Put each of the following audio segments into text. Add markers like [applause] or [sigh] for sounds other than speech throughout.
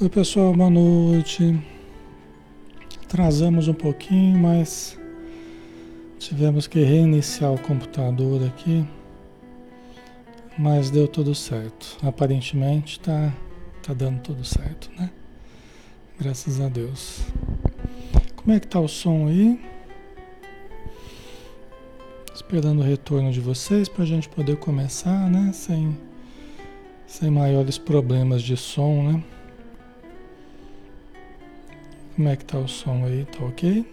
Oi pessoal, boa noite. Atrasamos um pouquinho, mas tivemos que reiniciar o computador aqui. Mas deu tudo certo. Aparentemente tá, tá dando tudo certo, né? Graças a Deus. Como é que tá o som aí? Esperando o retorno de vocês para a gente poder começar, né? Sem, sem maiores problemas de som, né? Como é que tá o som aí? Tá ok?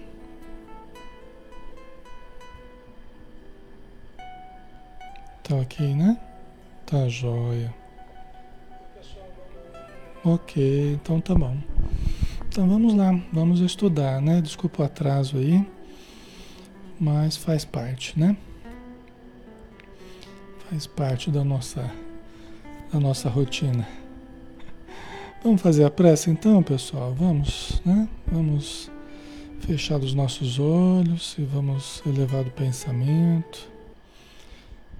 Tá ok, né? Tá jóia. Ok, então tá bom. Então vamos lá, vamos estudar, né? Desculpa o atraso aí, mas faz parte, né? Faz parte da nossa, da nossa rotina. Vamos fazer a prece então, pessoal? Vamos, né? Vamos fechar os nossos olhos e vamos elevar o pensamento.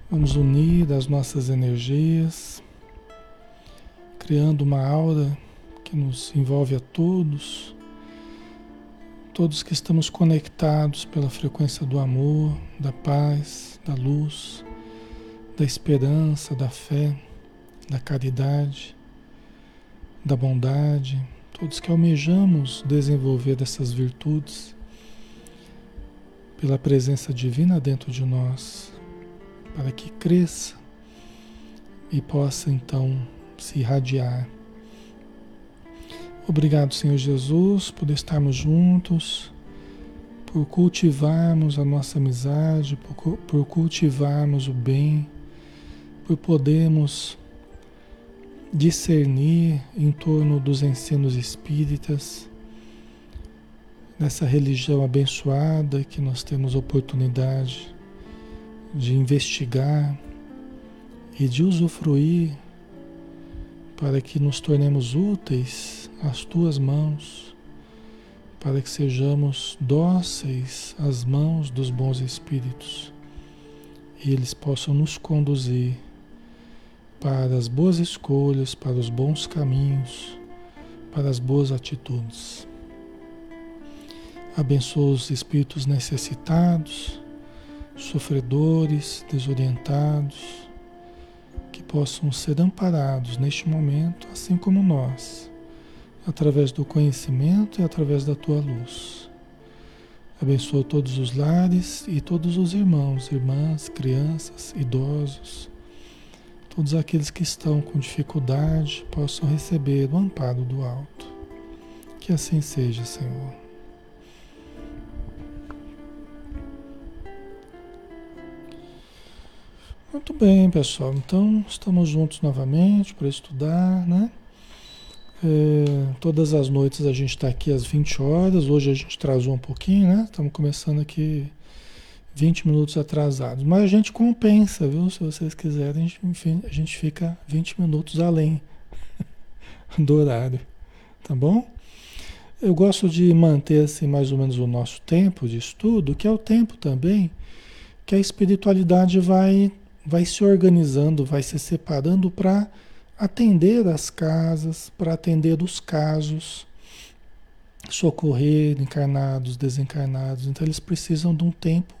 Vamos unir as nossas energias, criando uma aura que nos envolve a todos, todos que estamos conectados pela frequência do amor, da paz, da luz, da esperança, da fé, da caridade da bondade, todos que almejamos desenvolver dessas virtudes pela presença divina dentro de nós, para que cresça e possa então se irradiar. Obrigado, Senhor Jesus, por estarmos juntos, por cultivarmos a nossa amizade, por, por cultivarmos o bem, por podermos discernir em torno dos ensinos espíritas, nessa religião abençoada que nós temos oportunidade de investigar e de usufruir para que nos tornemos úteis às tuas mãos, para que sejamos dóceis às mãos dos bons espíritos e eles possam nos conduzir para as boas escolhas, para os bons caminhos, para as boas atitudes. Abençoa os espíritos necessitados, sofredores, desorientados, que possam ser amparados neste momento, assim como nós, através do conhecimento e através da tua luz. Abençoa todos os lares e todos os irmãos, irmãs, crianças, idosos todos aqueles que estão com dificuldade possam receber o amparo do alto. Que assim seja, Senhor. Muito bem, pessoal. Então, estamos juntos novamente para estudar, né? É, todas as noites a gente está aqui às 20 horas. Hoje a gente atrasou um pouquinho, né? Estamos começando aqui 20 minutos atrasados. Mas a gente compensa, viu? Se vocês quiserem, a gente fica 20 minutos além [laughs] do horário, tá bom? Eu gosto de manter assim mais ou menos o nosso tempo de estudo, que é o tempo também que a espiritualidade vai vai se organizando, vai se separando para atender as casas, para atender os casos, socorrer encarnados, desencarnados. Então eles precisam de um tempo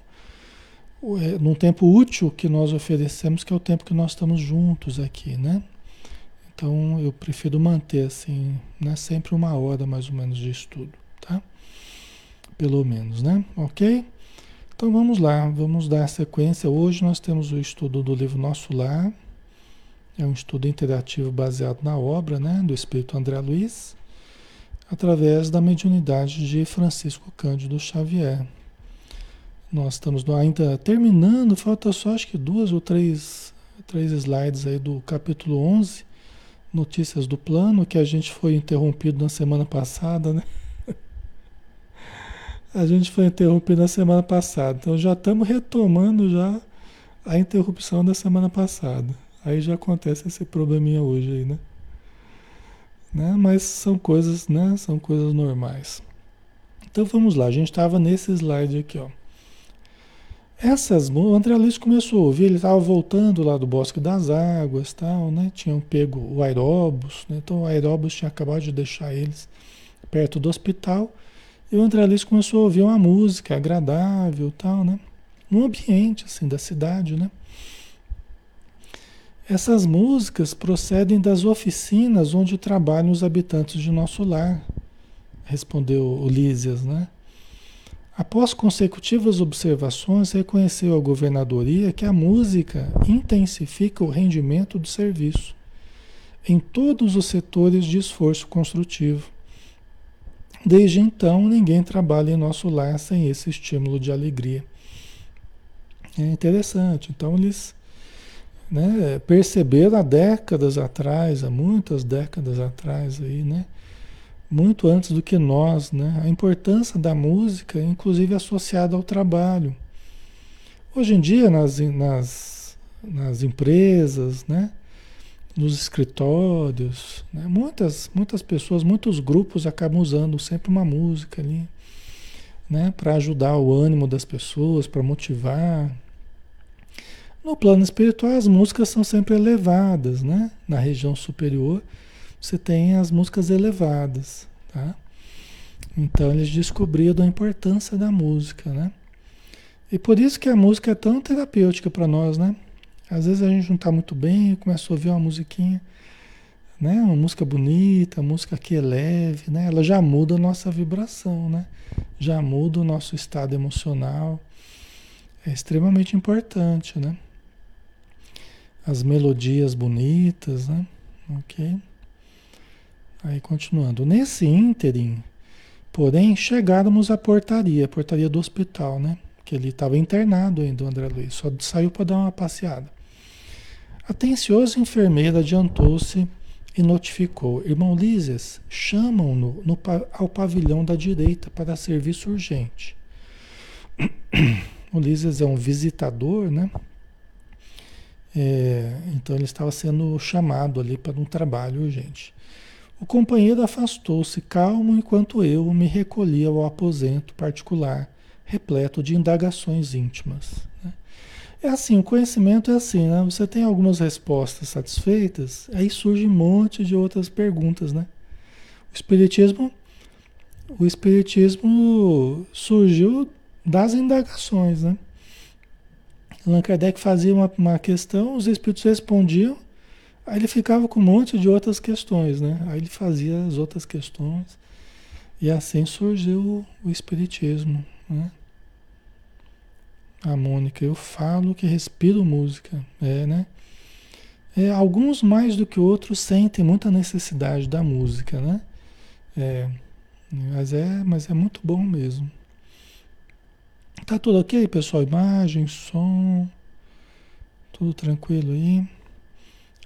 num tempo útil que nós oferecemos, que é o tempo que nós estamos juntos aqui, né? Então eu prefiro manter assim, né? Sempre uma hora mais ou menos de estudo, tá? Pelo menos, né? Ok? Então vamos lá, vamos dar sequência. Hoje nós temos o estudo do livro Nosso Lar. É um estudo interativo baseado na obra, né? Do Espírito André Luiz, através da mediunidade de Francisco Cândido Xavier. Nós estamos ainda terminando, falta só acho que duas ou três, três slides aí do capítulo 11, notícias do plano, que a gente foi interrompido na semana passada, né? [laughs] A gente foi interrompido na semana passada, então já estamos retomando já a interrupção da semana passada. Aí já acontece esse probleminha hoje aí, né? né? Mas são coisas, né? São coisas normais. Então vamos lá, a gente estava nesse slide aqui, ó. Essas, o André Luiz começou a ouvir, ele estava voltando lá do Bosque das Águas, tal, né? Tinham pego o aeróbus, né? então o aeróbus tinha acabado de deixar eles perto do hospital. E o André Luiz começou a ouvir uma música agradável, tal, né? No ambiente assim da cidade, né? Essas músicas procedem das oficinas onde trabalham os habitantes de nosso lar, respondeu Ulísias, né? Após consecutivas observações, reconheceu a governadoria que a música intensifica o rendimento do serviço em todos os setores de esforço construtivo. Desde então, ninguém trabalha em nosso lar sem esse estímulo de alegria. É interessante. Então, eles né, perceberam há décadas atrás, há muitas décadas atrás, aí, né, muito antes do que nós, né? A importância da música, inclusive associada ao trabalho. Hoje em dia, nas, nas, nas empresas, né? nos escritórios, né? muitas, muitas pessoas, muitos grupos acabam usando sempre uma música ali, né? para ajudar o ânimo das pessoas, para motivar. No plano espiritual, as músicas são sempre elevadas, né? na região superior você tem as músicas elevadas, tá? Então eles descobriram a importância da música, né? E por isso que a música é tão terapêutica para nós, né? Às vezes a gente não está muito bem começa a ouvir uma musiquinha, né? Uma música bonita, uma música que é leve, né? Ela já muda a nossa vibração, né? Já muda o nosso estado emocional. É extremamente importante, né? As melodias bonitas, né? Ok? Aí continuando. Nesse ínterim, porém, chegáramos à portaria, portaria do hospital, né? Que ele estava internado ainda, o André Luiz, só saiu para dar uma passeada. Atencioso enfermeira adiantou-se e notificou: Irmão Lísias, chamam-no no, ao pavilhão da direita para serviço urgente. O Lísias é um visitador, né? É, então ele estava sendo chamado ali para um trabalho urgente. O companheiro afastou-se calmo enquanto eu me recolhia ao aposento particular, repleto de indagações íntimas. Né? É assim, o conhecimento é assim, né? Você tem algumas respostas satisfeitas, aí surge um monte de outras perguntas, né? O espiritismo, o espiritismo surgiu das indagações, né? Allan Kardec fazia uma, uma questão, os espíritos respondiam Aí ele ficava com um monte de outras questões, né? Aí ele fazia as outras questões. E assim surgiu o, Espiritismo, né? A Mônica, eu falo que respiro música, é, né? É, alguns mais do que outros sentem muita necessidade da música, né? É, mas é, mas é muito bom mesmo. Tá tudo ok, pessoal? Imagem, som, tudo tranquilo aí?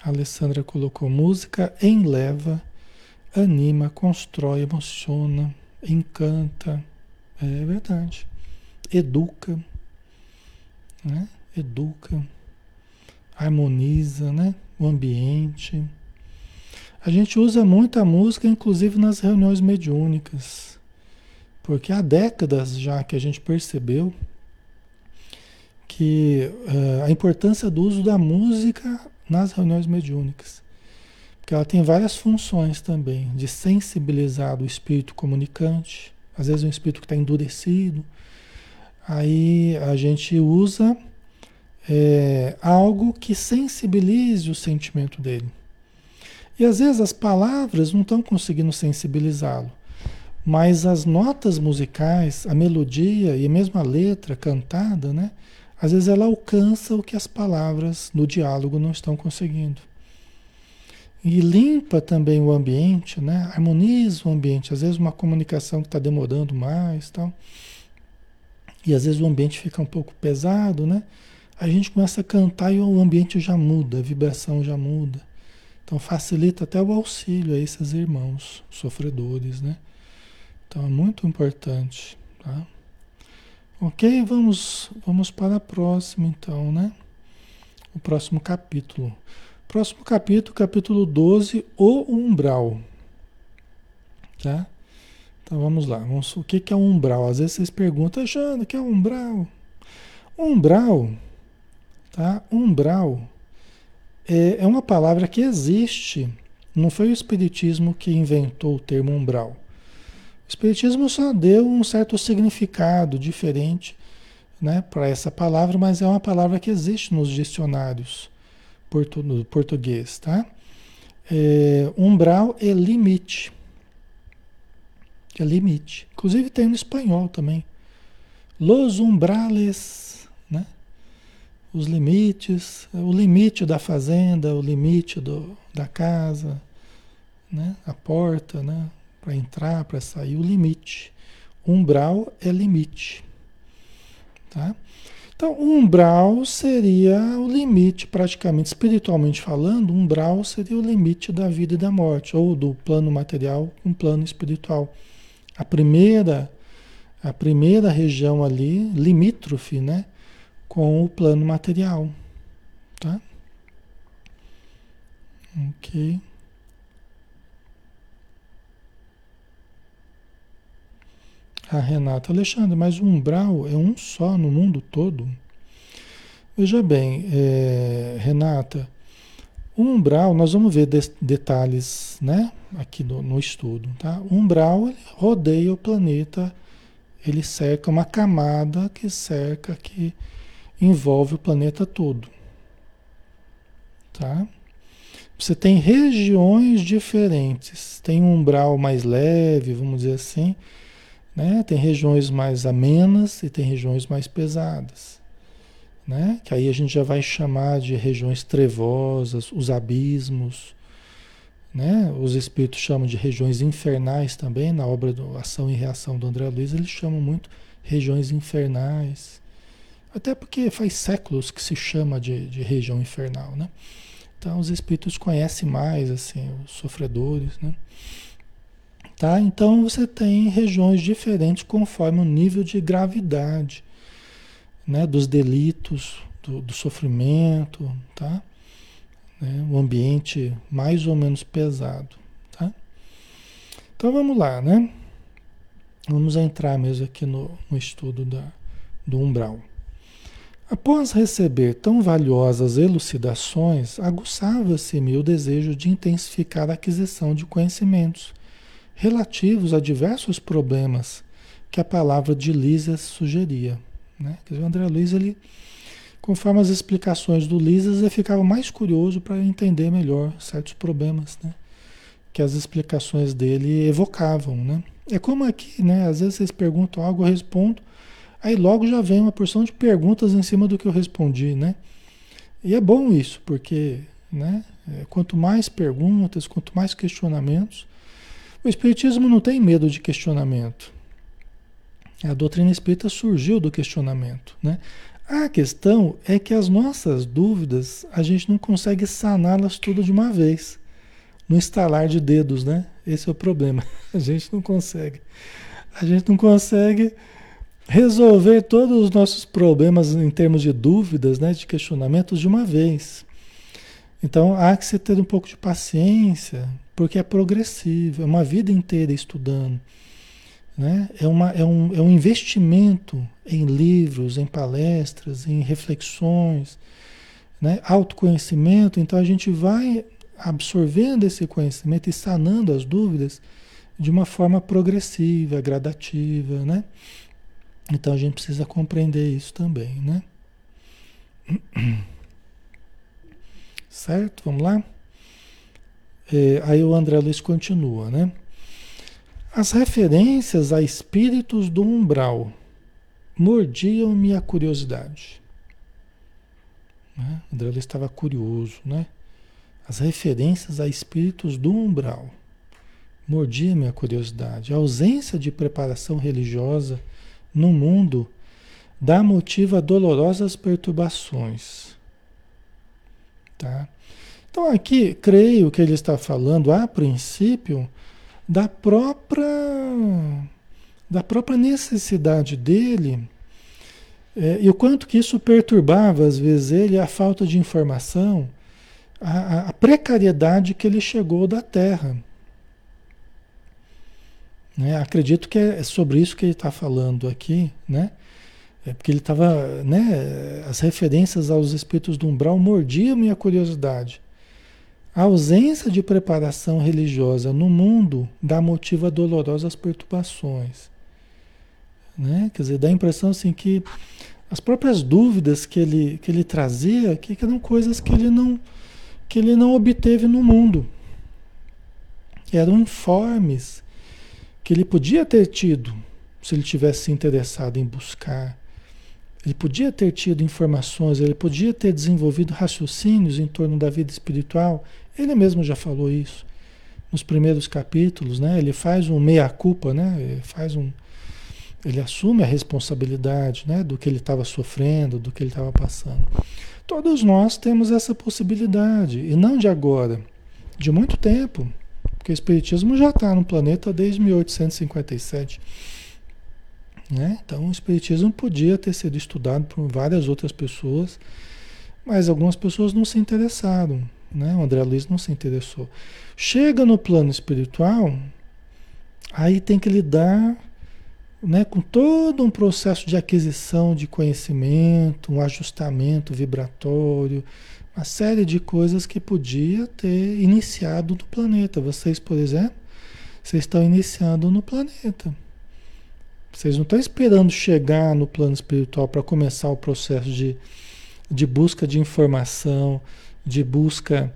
A Alessandra colocou música enleva, anima, constrói, emociona, encanta. É verdade. Educa, né? Educa, harmoniza, né? O ambiente. A gente usa muita música, inclusive nas reuniões mediúnicas, porque há décadas já que a gente percebeu que uh, a importância do uso da música nas reuniões mediúnicas. Porque ela tem várias funções também, de sensibilizar o espírito comunicante, às vezes um espírito que está endurecido. Aí a gente usa é, algo que sensibilize o sentimento dele. E às vezes as palavras não estão conseguindo sensibilizá-lo, mas as notas musicais, a melodia e mesmo a letra cantada, né? Às vezes ela alcança o que as palavras no diálogo não estão conseguindo. E limpa também o ambiente, né? harmoniza o ambiente. Às vezes uma comunicação que está demorando mais tal. E às vezes o ambiente fica um pouco pesado, né? A gente começa a cantar e o ambiente já muda, a vibração já muda. Então facilita até o auxílio a esses irmãos sofredores, né? Então é muito importante, tá? Ok, vamos, vamos para a próxima então, né? O próximo capítulo. Próximo capítulo, capítulo 12, o umbral. Tá? Então vamos lá. Vamos, o que, que é umbral? Às vezes vocês perguntam, Jana, o que é umbral? Umbral, tá? Umbral é, é uma palavra que existe. Não foi o Espiritismo que inventou o termo umbral. Espiritismo só deu um certo significado diferente né, para essa palavra, mas é uma palavra que existe nos dicionários portu no português. Tá? É, umbral é limite. É limite. Inclusive tem no espanhol também. Los umbrales os limites, o limite da fazenda, o limite do, da casa, né? a porta, né? Para entrar, para sair, o limite. Umbral é limite. Tá? Então, umbral seria o limite, praticamente, espiritualmente falando, umbral seria o limite da vida e da morte, ou do plano material com um plano espiritual. A primeira, a primeira região ali, limítrofe, né? com o plano material, tá? Ok. A Renata, Alexandre, mas o umbral é um só no mundo todo? Veja bem, é, Renata, o umbral, nós vamos ver de, detalhes, né, aqui no, no estudo, tá? O umbral rodeia o planeta, ele cerca uma camada que cerca aqui envolve o planeta todo. Tá? Você tem regiões diferentes. Tem um umbral mais leve, vamos dizer assim, né? Tem regiões mais amenas e tem regiões mais pesadas, né? Que aí a gente já vai chamar de regiões trevosas, os abismos, né? Os espíritos chamam de regiões infernais também, na obra do Ação e Reação do André Luiz, eles chamam muito regiões infernais. Até porque faz séculos que se chama de, de região infernal, né? Então os espíritos conhecem mais assim os sofredores, né? Tá? Então você tem regiões diferentes conforme o nível de gravidade, né? Dos delitos, do, do sofrimento, tá? Né? O ambiente mais ou menos pesado, tá? Então vamos lá, né? Vamos entrar mesmo aqui no, no estudo da, do umbral. Após receber tão valiosas elucidações, aguçava-se-me o desejo de intensificar a aquisição de conhecimentos relativos a diversos problemas que a palavra de Lísias sugeria. Né? Quer dizer, o André Luiz, ele, conforme as explicações do Lísias, ele ficava mais curioso para entender melhor certos problemas né? que as explicações dele evocavam. Né? É como aqui, né? às vezes vocês perguntam algo, eu respondo, Aí logo já vem uma porção de perguntas em cima do que eu respondi, né? E é bom isso, porque né, é, quanto mais perguntas, quanto mais questionamentos, o Espiritismo não tem medo de questionamento. A doutrina espírita surgiu do questionamento. Né? A questão é que as nossas dúvidas, a gente não consegue saná-las tudo de uma vez. No estalar de dedos, né? Esse é o problema. [laughs] A gente não consegue. A gente não consegue resolver todos os nossos problemas em termos de dúvidas, né, de questionamentos de uma vez. Então há que se ter um pouco de paciência, porque é progressivo, é uma vida inteira estudando. Né? É, uma, é, um, é um investimento em livros, em palestras, em reflexões, né? autoconhecimento. Então a gente vai absorvendo esse conhecimento e sanando as dúvidas de uma forma progressiva, gradativa, né? Então a gente precisa compreender isso também, né? [clears throat] Certo? Vamos lá? É, aí o André Luiz continua, né? As referências a espíritos do umbral mordiam-me a curiosidade. Né? André Luiz estava curioso, né? As referências a espíritos do umbral mordiam-me a curiosidade. A ausência de preparação religiosa no mundo dá motivo a dolorosas perturbações. Tá? Então aqui, creio que ele está falando a princípio da própria da própria necessidade dele é, e o quanto que isso perturbava às vezes ele, a falta de informação, a, a precariedade que ele chegou da Terra. Né? Acredito que é sobre isso que ele está falando aqui, né? É porque ele estava, né? As referências aos espíritos do umbral mordiam minha curiosidade. A ausência de preparação religiosa no mundo dá motivo a dolorosas perturbações. Né? Quer dizer, dá a impressão assim que as próprias dúvidas que ele, que ele trazia, que eram coisas que ele não que ele não obteve no mundo. Eram informes que ele podia ter tido se ele tivesse se interessado em buscar. Ele podia ter tido informações, ele podia ter desenvolvido raciocínios em torno da vida espiritual. Ele mesmo já falou isso nos primeiros capítulos, né? Ele faz um meia-culpa, né? Ele faz um, ele assume a responsabilidade, né? Do que ele estava sofrendo, do que ele estava passando. Todos nós temos essa possibilidade, e não de agora, de muito tempo, porque o Espiritismo já está no planeta desde 1857. Né? Então, o Espiritismo podia ter sido estudado por várias outras pessoas, mas algumas pessoas não se interessaram. Né? O André Luiz não se interessou. Chega no plano espiritual, aí tem que lidar né, com todo um processo de aquisição de conhecimento, um ajustamento vibratório, uma série de coisas que podia ter iniciado no planeta. Vocês, por exemplo, vocês estão iniciando no planeta. Vocês não estão esperando chegar no plano espiritual para começar o processo de, de busca de informação, de busca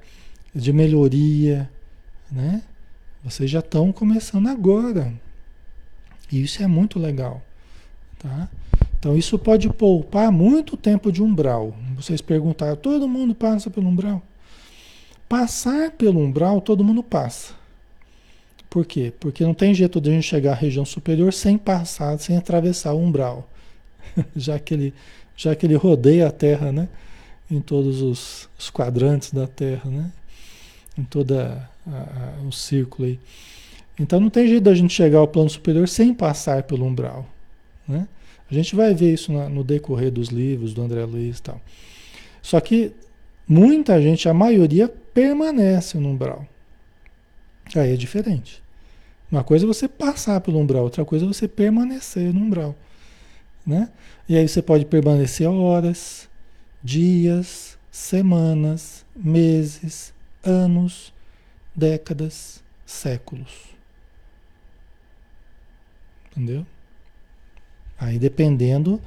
de melhoria, né? Vocês já estão começando agora. E isso é muito legal. Tá? Então isso pode poupar muito tempo de umbral. Vocês perguntaram, todo mundo passa pelo umbral? Passar pelo umbral, todo mundo passa. Por quê? Porque não tem jeito de a gente chegar à região superior sem passar, sem atravessar o umbral. [laughs] já, que ele, já que ele rodeia a Terra, né? Em todos os, os quadrantes da Terra, né? Em todo o círculo aí. Então não tem jeito da gente chegar ao plano superior sem passar pelo umbral. Né? A gente vai ver isso na, no decorrer dos livros do André Luiz e tal. Só que muita gente, a maioria, permanece no umbral. Aí é diferente. Uma coisa é você passar pelo umbral, outra coisa é você permanecer no umbral. Né? E aí você pode permanecer horas, dias, semanas, meses, anos, décadas, séculos. Entendeu? Aí dependendo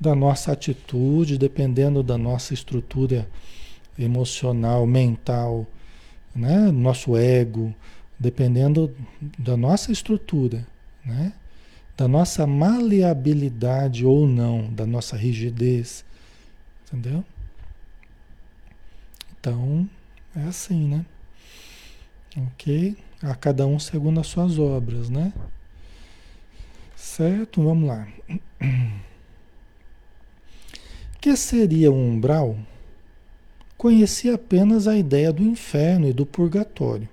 da nossa atitude, dependendo da nossa estrutura emocional, mental, né? nosso ego, dependendo da nossa estrutura, né? da nossa maleabilidade ou não, da nossa rigidez, entendeu? Então, é assim, né? Ok? A cada um segundo as suas obras, né? Certo? Vamos lá. Que seria um umbral? Conhecia apenas a ideia do inferno e do purgatório,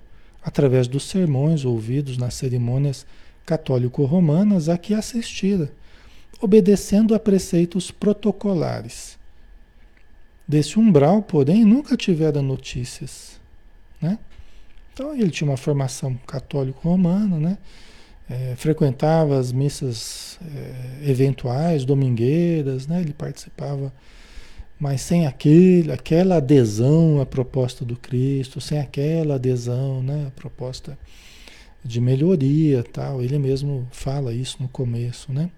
através dos sermões ouvidos nas cerimônias católico-romanas a que assistira, obedecendo a preceitos protocolares. Desse umbral, porém, nunca tivera notícias. Né? Então, ele tinha uma formação católico-romana, né? é, frequentava as missas é, eventuais, domingueiras, né? ele participava, mas sem aquele, aquela adesão à proposta do Cristo, sem aquela adesão né? à proposta de melhoria tal. Ele mesmo fala isso no começo. Né?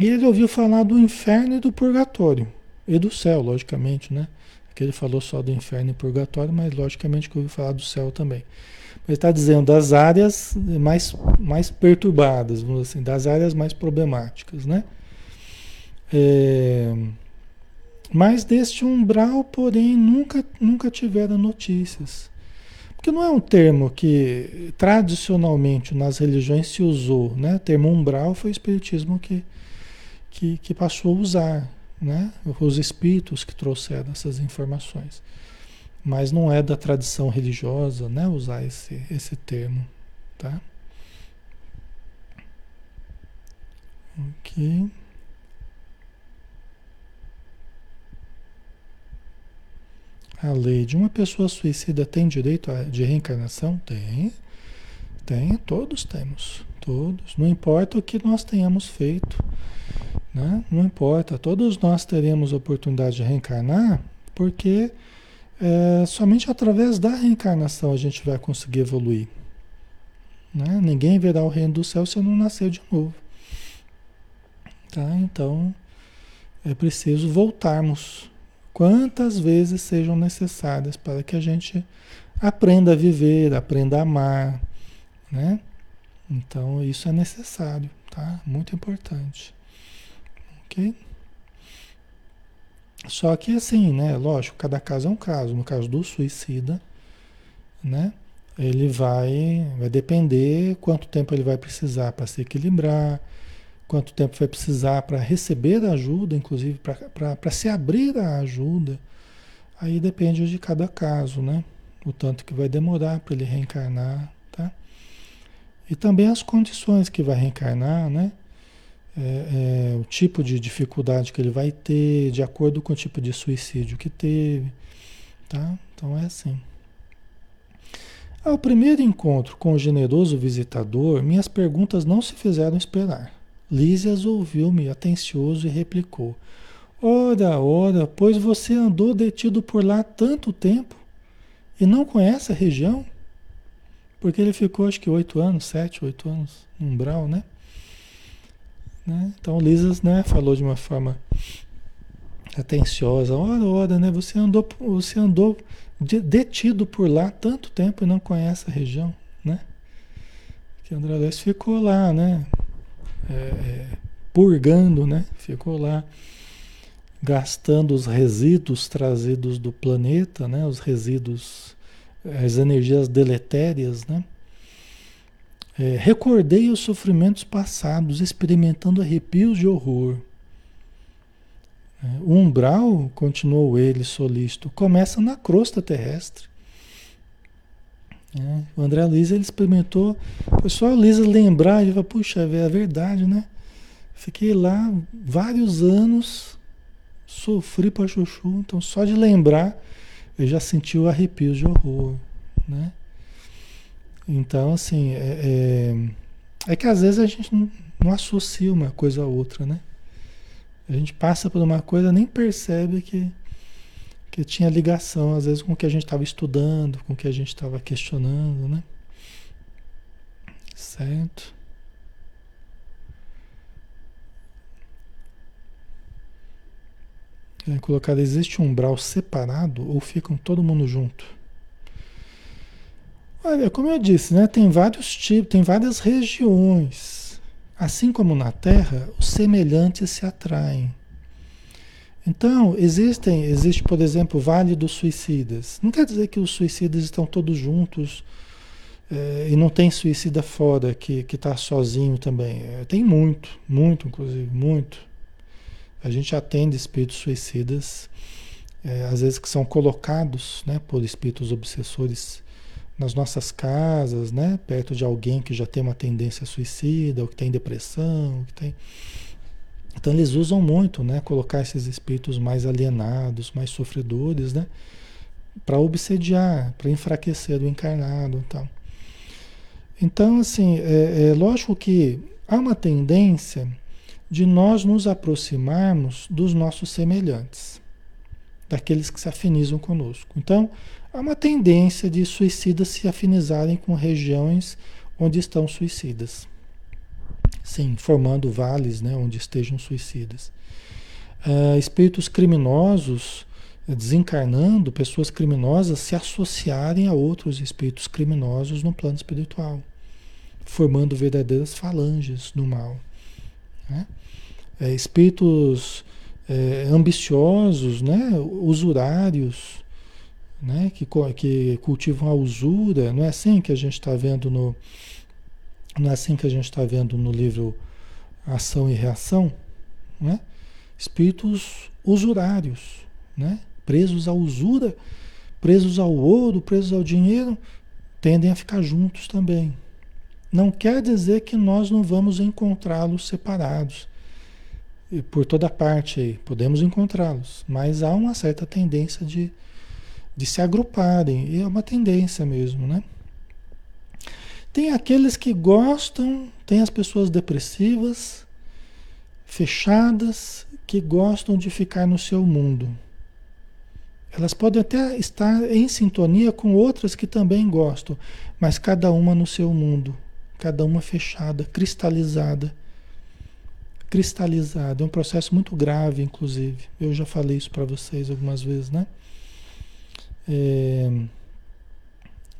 E ele ouviu falar do inferno e do purgatório, e do céu, logicamente, né? Que ele falou só do inferno e purgatório, mas logicamente que ouviu falar do céu também. Ele está dizendo das áreas mais, mais perturbadas, vamos assim, das áreas mais problemáticas, né? É, mas deste umbral, porém, nunca, nunca tiveram notícias. Porque não é um termo que tradicionalmente nas religiões se usou, né? O termo umbral foi o espiritismo que, que, que passou a usar, né? Os espíritos que trouxeram essas informações. Mas não é da tradição religiosa, né, usar esse, esse termo, tá? Ok. A lei de uma pessoa suicida tem direito de reencarnação? Tem. Tem, todos temos. Todos. Não importa o que nós tenhamos feito. Né? Não importa, todos nós teremos oportunidade de reencarnar, porque é, somente através da reencarnação a gente vai conseguir evoluir. Né? Ninguém verá o reino do céu se não nascer de novo. Tá? Então é preciso voltarmos quantas vezes sejam necessárias para que a gente aprenda a viver, aprenda a amar, né? Então isso é necessário, tá? Muito importante. Ok? Só que assim, né? Lógico, cada caso é um caso. No caso do suicida, né? Ele vai, vai depender quanto tempo ele vai precisar para se equilibrar, quanto tempo vai precisar para receber ajuda, inclusive para se abrir a ajuda. Aí depende de cada caso, né? O tanto que vai demorar para ele reencarnar, tá? E também as condições que vai reencarnar, né? é, é, o tipo de dificuldade que ele vai ter, de acordo com o tipo de suicídio que teve, tá? Então é assim. Ao primeiro encontro com o generoso visitador, minhas perguntas não se fizeram esperar. Lísias ouviu-me atencioso e replicou: Ora, ora, pois você andou detido por lá tanto tempo e não conhece a região? Porque ele ficou acho que oito anos, sete, oito anos, no umbral, né? Né? Então Lisas né, falou de uma forma atenciosa, ora, ora, né? Você andou, você andou detido por lá tanto tempo e não conhece a região, né? Que André Luiz ficou lá, né? É, é, purgando, né? Ficou lá gastando os resíduos trazidos do planeta, né? Os resíduos, as energias deletérias, né? É, recordei os sofrimentos passados, experimentando arrepios de horror. É, o umbral, continuou ele solícito, começa na crosta terrestre. É, o André Luiz ele experimentou. Foi só a Luísa lembrar e falar, puxa, é verdade, né? Fiquei lá vários anos, sofri para chuchu, então só de lembrar eu já senti o arrepio de horror, né? Então, assim, é, é, é, que às vezes a gente não, não, associa uma coisa a outra, né? A gente passa por uma coisa nem percebe que, que tinha ligação, às vezes, com o que a gente estava estudando, com o que a gente estava questionando, né? Certo? É, colocar, existe um umbral separado ou ficam todo mundo junto? Olha, como eu disse, né, tem vários tipos, tem várias regiões. Assim como na Terra, os semelhantes se atraem. Então, existem, existe, por exemplo, o Vale dos Suicidas. Não quer dizer que os suicidas estão todos juntos é, e não tem suicida fora que está sozinho também. É, tem muito, muito, inclusive, muito. A gente atende espíritos suicidas, é, às vezes que são colocados né, por espíritos obsessores nas nossas casas, né? Perto de alguém que já tem uma tendência suicida, ou que tem depressão, que tem. Então eles usam muito, né? Colocar esses espíritos mais alienados, mais sofredores, né? Para obsediar, para enfraquecer o encarnado, tal. Então, assim, é, é lógico que há uma tendência de nós nos aproximarmos dos nossos semelhantes, daqueles que se afinizam conosco. Então, há uma tendência de suicidas se afinizarem com regiões onde estão suicidas. Sim, formando vales né, onde estejam suicidas. Uh, espíritos criminosos desencarnando, pessoas criminosas se associarem a outros espíritos criminosos no plano espiritual, formando verdadeiras falanges do mal. Né? É, espíritos é, ambiciosos, né, usurários, né? que, que cultivam a usura, não é assim que a gente está vendo no. Não é assim que a gente está vendo no livro Ação e Reação, né? Espíritos usurários, né? Presos à usura, presos ao ouro, presos ao dinheiro, tendem a ficar juntos também. Não quer dizer que nós não vamos encontrá-los separados. E por toda parte aí, podemos encontrá-los, mas há uma certa tendência de, de se agruparem, e é uma tendência mesmo, né? Tem aqueles que gostam, tem as pessoas depressivas, fechadas que gostam de ficar no seu mundo. Elas podem até estar em sintonia com outras que também gostam, mas cada uma no seu mundo, cada uma fechada, cristalizada. Cristalizada, é um processo muito grave, inclusive. Eu já falei isso para vocês algumas vezes, né? É...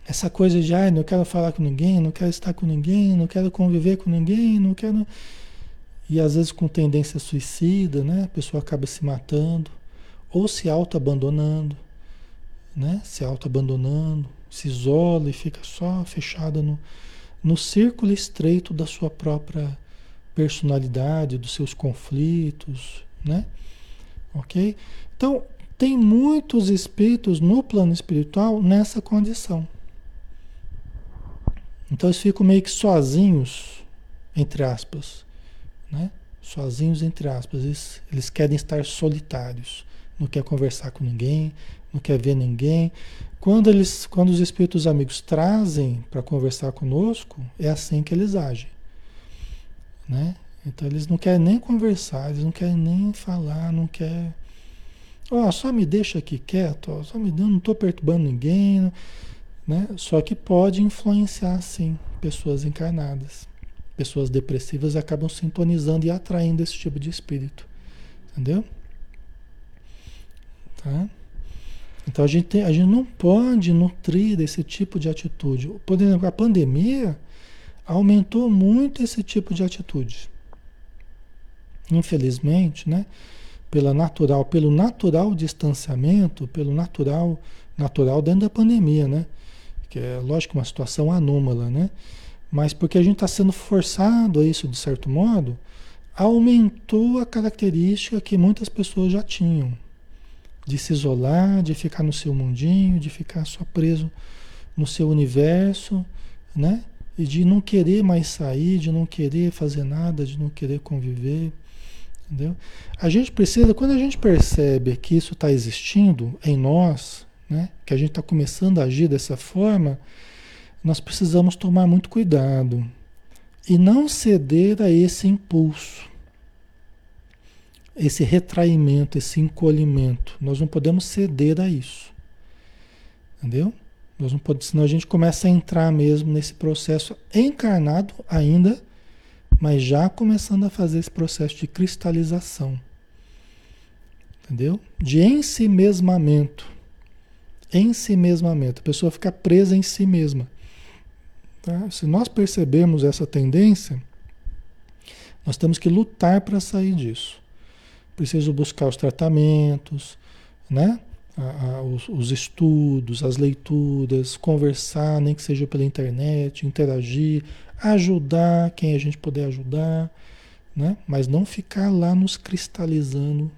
Essa coisa de, ah, não quero falar com ninguém, não quero estar com ninguém, não quero conviver com ninguém, não quero. E às vezes com tendência suicida, né? A pessoa acaba se matando ou se auto-abandonando, né? Se auto-abandonando, se isola e fica só fechada no, no círculo estreito da sua própria personalidade, dos seus conflitos, né? Ok? Então, tem muitos espíritos no plano espiritual nessa condição. Então eles ficam meio que sozinhos, entre aspas, né? Sozinhos, entre aspas. Eles, eles querem estar solitários. Não quer conversar com ninguém, não quer ver ninguém. Quando, eles, quando os espíritos amigos trazem para conversar conosco, é assim que eles agem. Né? Então eles não querem nem conversar, eles não querem nem falar, não querem. Ó, oh, só me deixa aqui quieto, ó, só me dando, não estou perturbando ninguém. Né? Só que pode influenciar, sim, pessoas encarnadas. Pessoas depressivas acabam sintonizando e atraindo esse tipo de espírito. Entendeu? Tá? Então a gente, tem, a gente não pode nutrir desse tipo de atitude. Por exemplo, a pandemia aumentou muito esse tipo de atitude. Infelizmente, né? Pela natural, pelo natural distanciamento, pelo natural, natural dentro da pandemia, né? Que é lógico uma situação anômala, né? Mas porque a gente está sendo forçado a isso de certo modo, aumentou a característica que muitas pessoas já tinham de se isolar, de ficar no seu mundinho, de ficar só preso no seu universo, né? E de não querer mais sair, de não querer fazer nada, de não querer conviver, entendeu? A gente precisa, quando a gente percebe que isso está existindo em nós, né, que a gente está começando a agir dessa forma, nós precisamos tomar muito cuidado e não ceder a esse impulso, esse retraimento, esse encolhimento. Nós não podemos ceder a isso. Entendeu? Nós não podemos, senão a gente começa a entrar mesmo nesse processo encarnado ainda, mas já começando a fazer esse processo de cristalização. Entendeu? De ensimesmamento ensimesmamento. A pessoa fica presa em si mesma. Tá? Se nós percebemos essa tendência, nós temos que lutar para sair disso. Preciso buscar os tratamentos, né? A, a, os, os, estudos, as leituras, conversar, nem que seja pela internet, interagir, ajudar quem a gente puder ajudar, né? mas não ficar lá nos cristalizando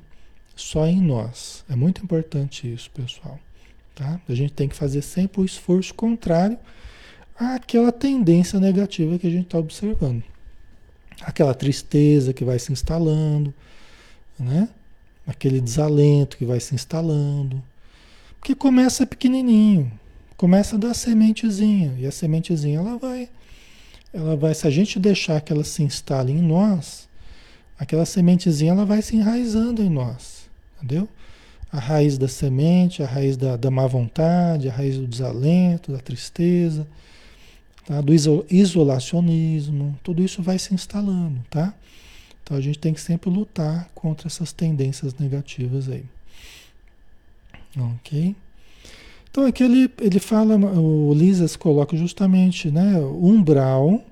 só em nós. É muito importante isso, pessoal. Tá? A gente tem que fazer sempre o esforço contrário àquela tendência negativa que a gente está observando. Aquela tristeza que vai se instalando, né? aquele desalento que vai se instalando. Porque começa pequenininho, começa da sementezinha, e a sementezinha ela vai, ela vai, se a gente deixar que ela se instale em nós, aquela sementezinha ela vai se enraizando em nós, entendeu? A raiz da semente, a raiz da, da má vontade, a raiz do desalento, da tristeza, tá? do isolacionismo, tudo isso vai se instalando, tá? Então a gente tem que sempre lutar contra essas tendências negativas aí. Ok? Então aqui ele, ele fala, o Lisas coloca justamente, né? O umbral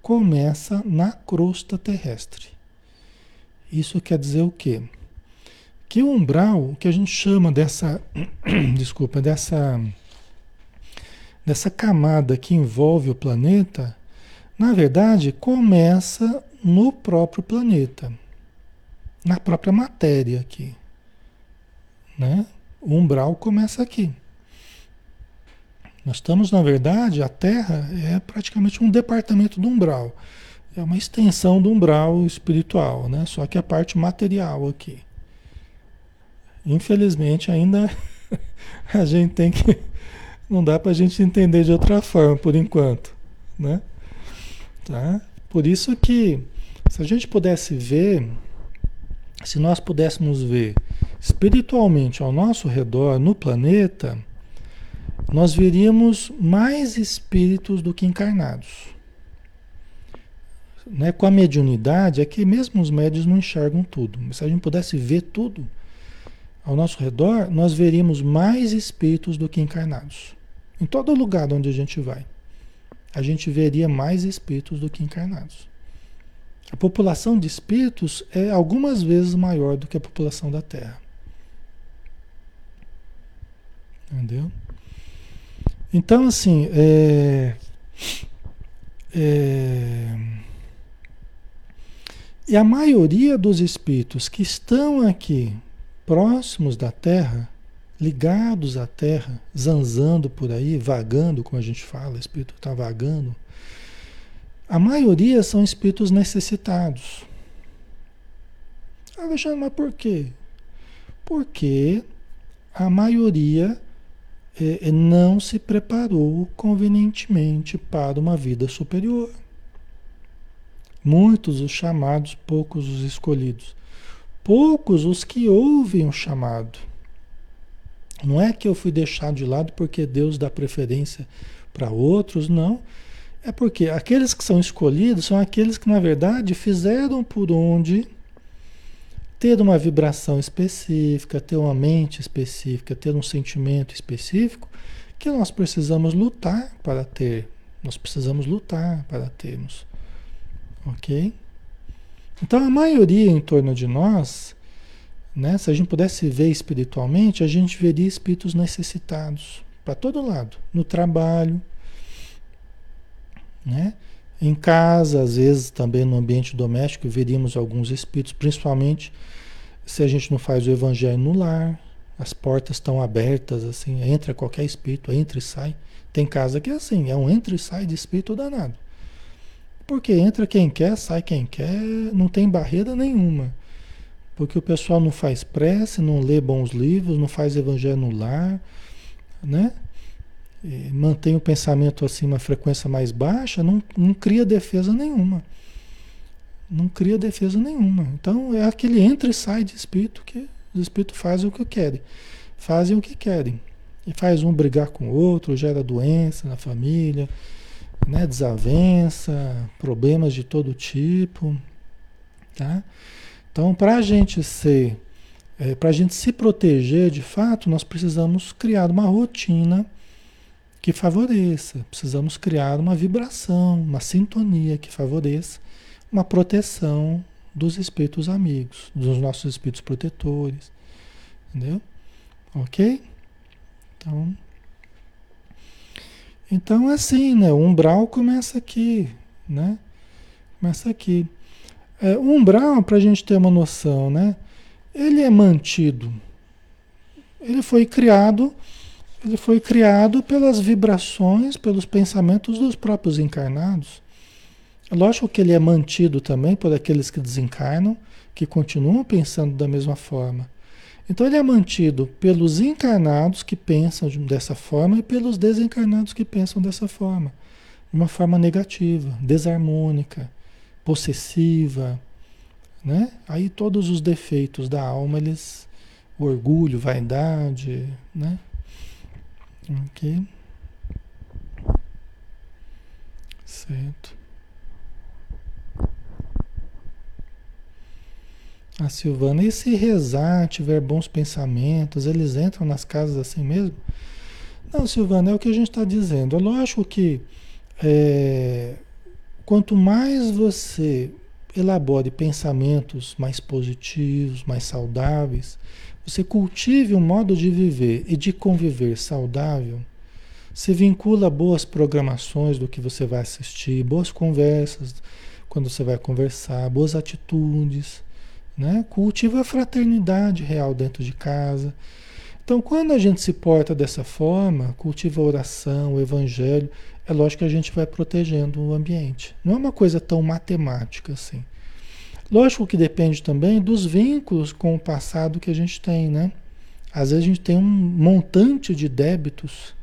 começa na crosta terrestre. Isso quer dizer o quê? Que o umbral, que a gente chama dessa, [clears throat] desculpa, dessa, dessa camada que envolve o planeta, na verdade começa no próprio planeta, na própria matéria aqui, né? O umbral começa aqui. Nós estamos, na verdade, a Terra é praticamente um departamento do umbral. É uma extensão do umbral espiritual, né? Só que a parte material aqui. Infelizmente, ainda [laughs] a gente tem que. Não dá para a gente entender de outra forma, por enquanto. Né? Tá? Por isso que, se a gente pudesse ver se nós pudéssemos ver espiritualmente ao nosso redor, no planeta, nós veríamos mais espíritos do que encarnados. Né? Com a mediunidade, é que mesmo os médios não enxergam tudo. Se a gente pudesse ver tudo ao nosso redor, nós veríamos mais espíritos do que encarnados. Em todo lugar onde a gente vai, a gente veria mais espíritos do que encarnados. A população de espíritos é algumas vezes maior do que a população da Terra. Entendeu? Então, assim, é, é, e a maioria dos espíritos que estão aqui, próximos da Terra, ligados à Terra, zanzando por aí, vagando, como a gente fala, o espírito está vagando, a maioria são espíritos necessitados. Ah, Alexandre, mas por quê? Porque a maioria é, não se preparou convenientemente para uma vida superior. Muitos os chamados, poucos os escolhidos. Poucos os que ouvem o chamado. Não é que eu fui deixado de lado porque Deus dá preferência para outros, não. É porque aqueles que são escolhidos são aqueles que, na verdade, fizeram por onde ter uma vibração específica, ter uma mente específica, ter um sentimento específico que nós precisamos lutar para ter. Nós precisamos lutar para termos. Ok? Então a maioria em torno de nós, né, se a gente pudesse ver espiritualmente, a gente veria espíritos necessitados para todo lado, no trabalho, né? Em casa, às vezes também no ambiente doméstico, veríamos alguns espíritos, principalmente se a gente não faz o evangelho no lar, as portas estão abertas, assim, entra qualquer espírito, entra e sai. Tem casa que é assim, é um entra e sai de espírito danado. Porque entra quem quer, sai quem quer, não tem barreira nenhuma. Porque o pessoal não faz prece, não lê bons livros, não faz evangelho no lar, né? E mantém o pensamento assim, uma frequência mais baixa, não, não cria defesa nenhuma não cria defesa nenhuma. Então é aquele entra e sai de espírito que os espíritos fazem o que querem. Fazem o que querem. E faz um brigar com o outro, gera doença na família, né? desavença, problemas de todo tipo. Tá? Então, para a gente ser, é, para a gente se proteger de fato, nós precisamos criar uma rotina que favoreça. Precisamos criar uma vibração, uma sintonia que favoreça uma proteção dos espíritos amigos, dos nossos espíritos protetores. Entendeu? Ok? Então, então assim, né? O umbral começa aqui, né? Começa aqui. É, o umbral, para a gente ter uma noção, né? Ele é mantido. Ele foi criado, ele foi criado pelas vibrações, pelos pensamentos dos próprios encarnados. Lógico que ele é mantido também por aqueles que desencarnam, que continuam pensando da mesma forma. Então ele é mantido pelos encarnados que pensam dessa forma e pelos desencarnados que pensam dessa forma. De uma forma negativa, desarmônica, possessiva, né? Aí todos os defeitos da alma, eles orgulho, vaidade, né? OK? Certo. A Silvana, e se rezar, tiver bons pensamentos, eles entram nas casas assim mesmo? Não, Silvana, é o que a gente está dizendo. É lógico que é, quanto mais você elabore pensamentos mais positivos, mais saudáveis, você cultive um modo de viver e de conviver saudável, se vincula boas programações do que você vai assistir, boas conversas quando você vai conversar, boas atitudes né? Cultiva a fraternidade real dentro de casa. Então, quando a gente se porta dessa forma, cultiva a oração, o evangelho, é lógico que a gente vai protegendo o ambiente. Não é uma coisa tão matemática assim. Lógico que depende também dos vínculos com o passado que a gente tem, né? Às vezes a gente tem um montante de débitos,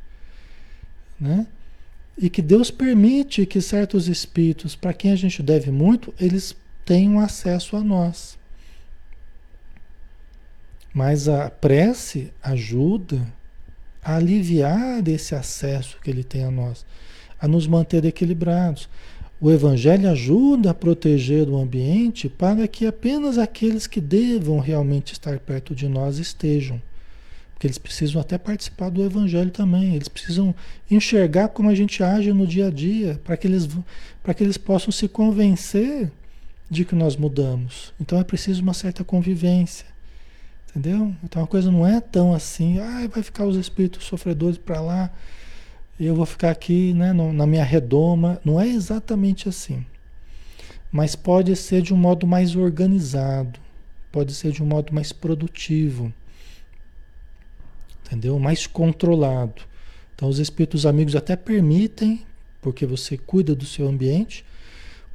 né? E que Deus permite que certos espíritos, para quem a gente deve muito, eles tenham acesso a nós. Mas a prece ajuda a aliviar esse acesso que ele tem a nós, a nos manter equilibrados. O Evangelho ajuda a proteger o ambiente para que apenas aqueles que devam realmente estar perto de nós estejam. Porque eles precisam até participar do Evangelho também, eles precisam enxergar como a gente age no dia a dia, para que eles, para que eles possam se convencer de que nós mudamos. Então é preciso uma certa convivência. Entendeu? Então a coisa não é tão assim, ah, vai ficar os espíritos sofredores para lá, e eu vou ficar aqui né, no, na minha redoma. Não é exatamente assim. Mas pode ser de um modo mais organizado, pode ser de um modo mais produtivo, entendeu? Mais controlado. Então os espíritos amigos até permitem, porque você cuida do seu ambiente,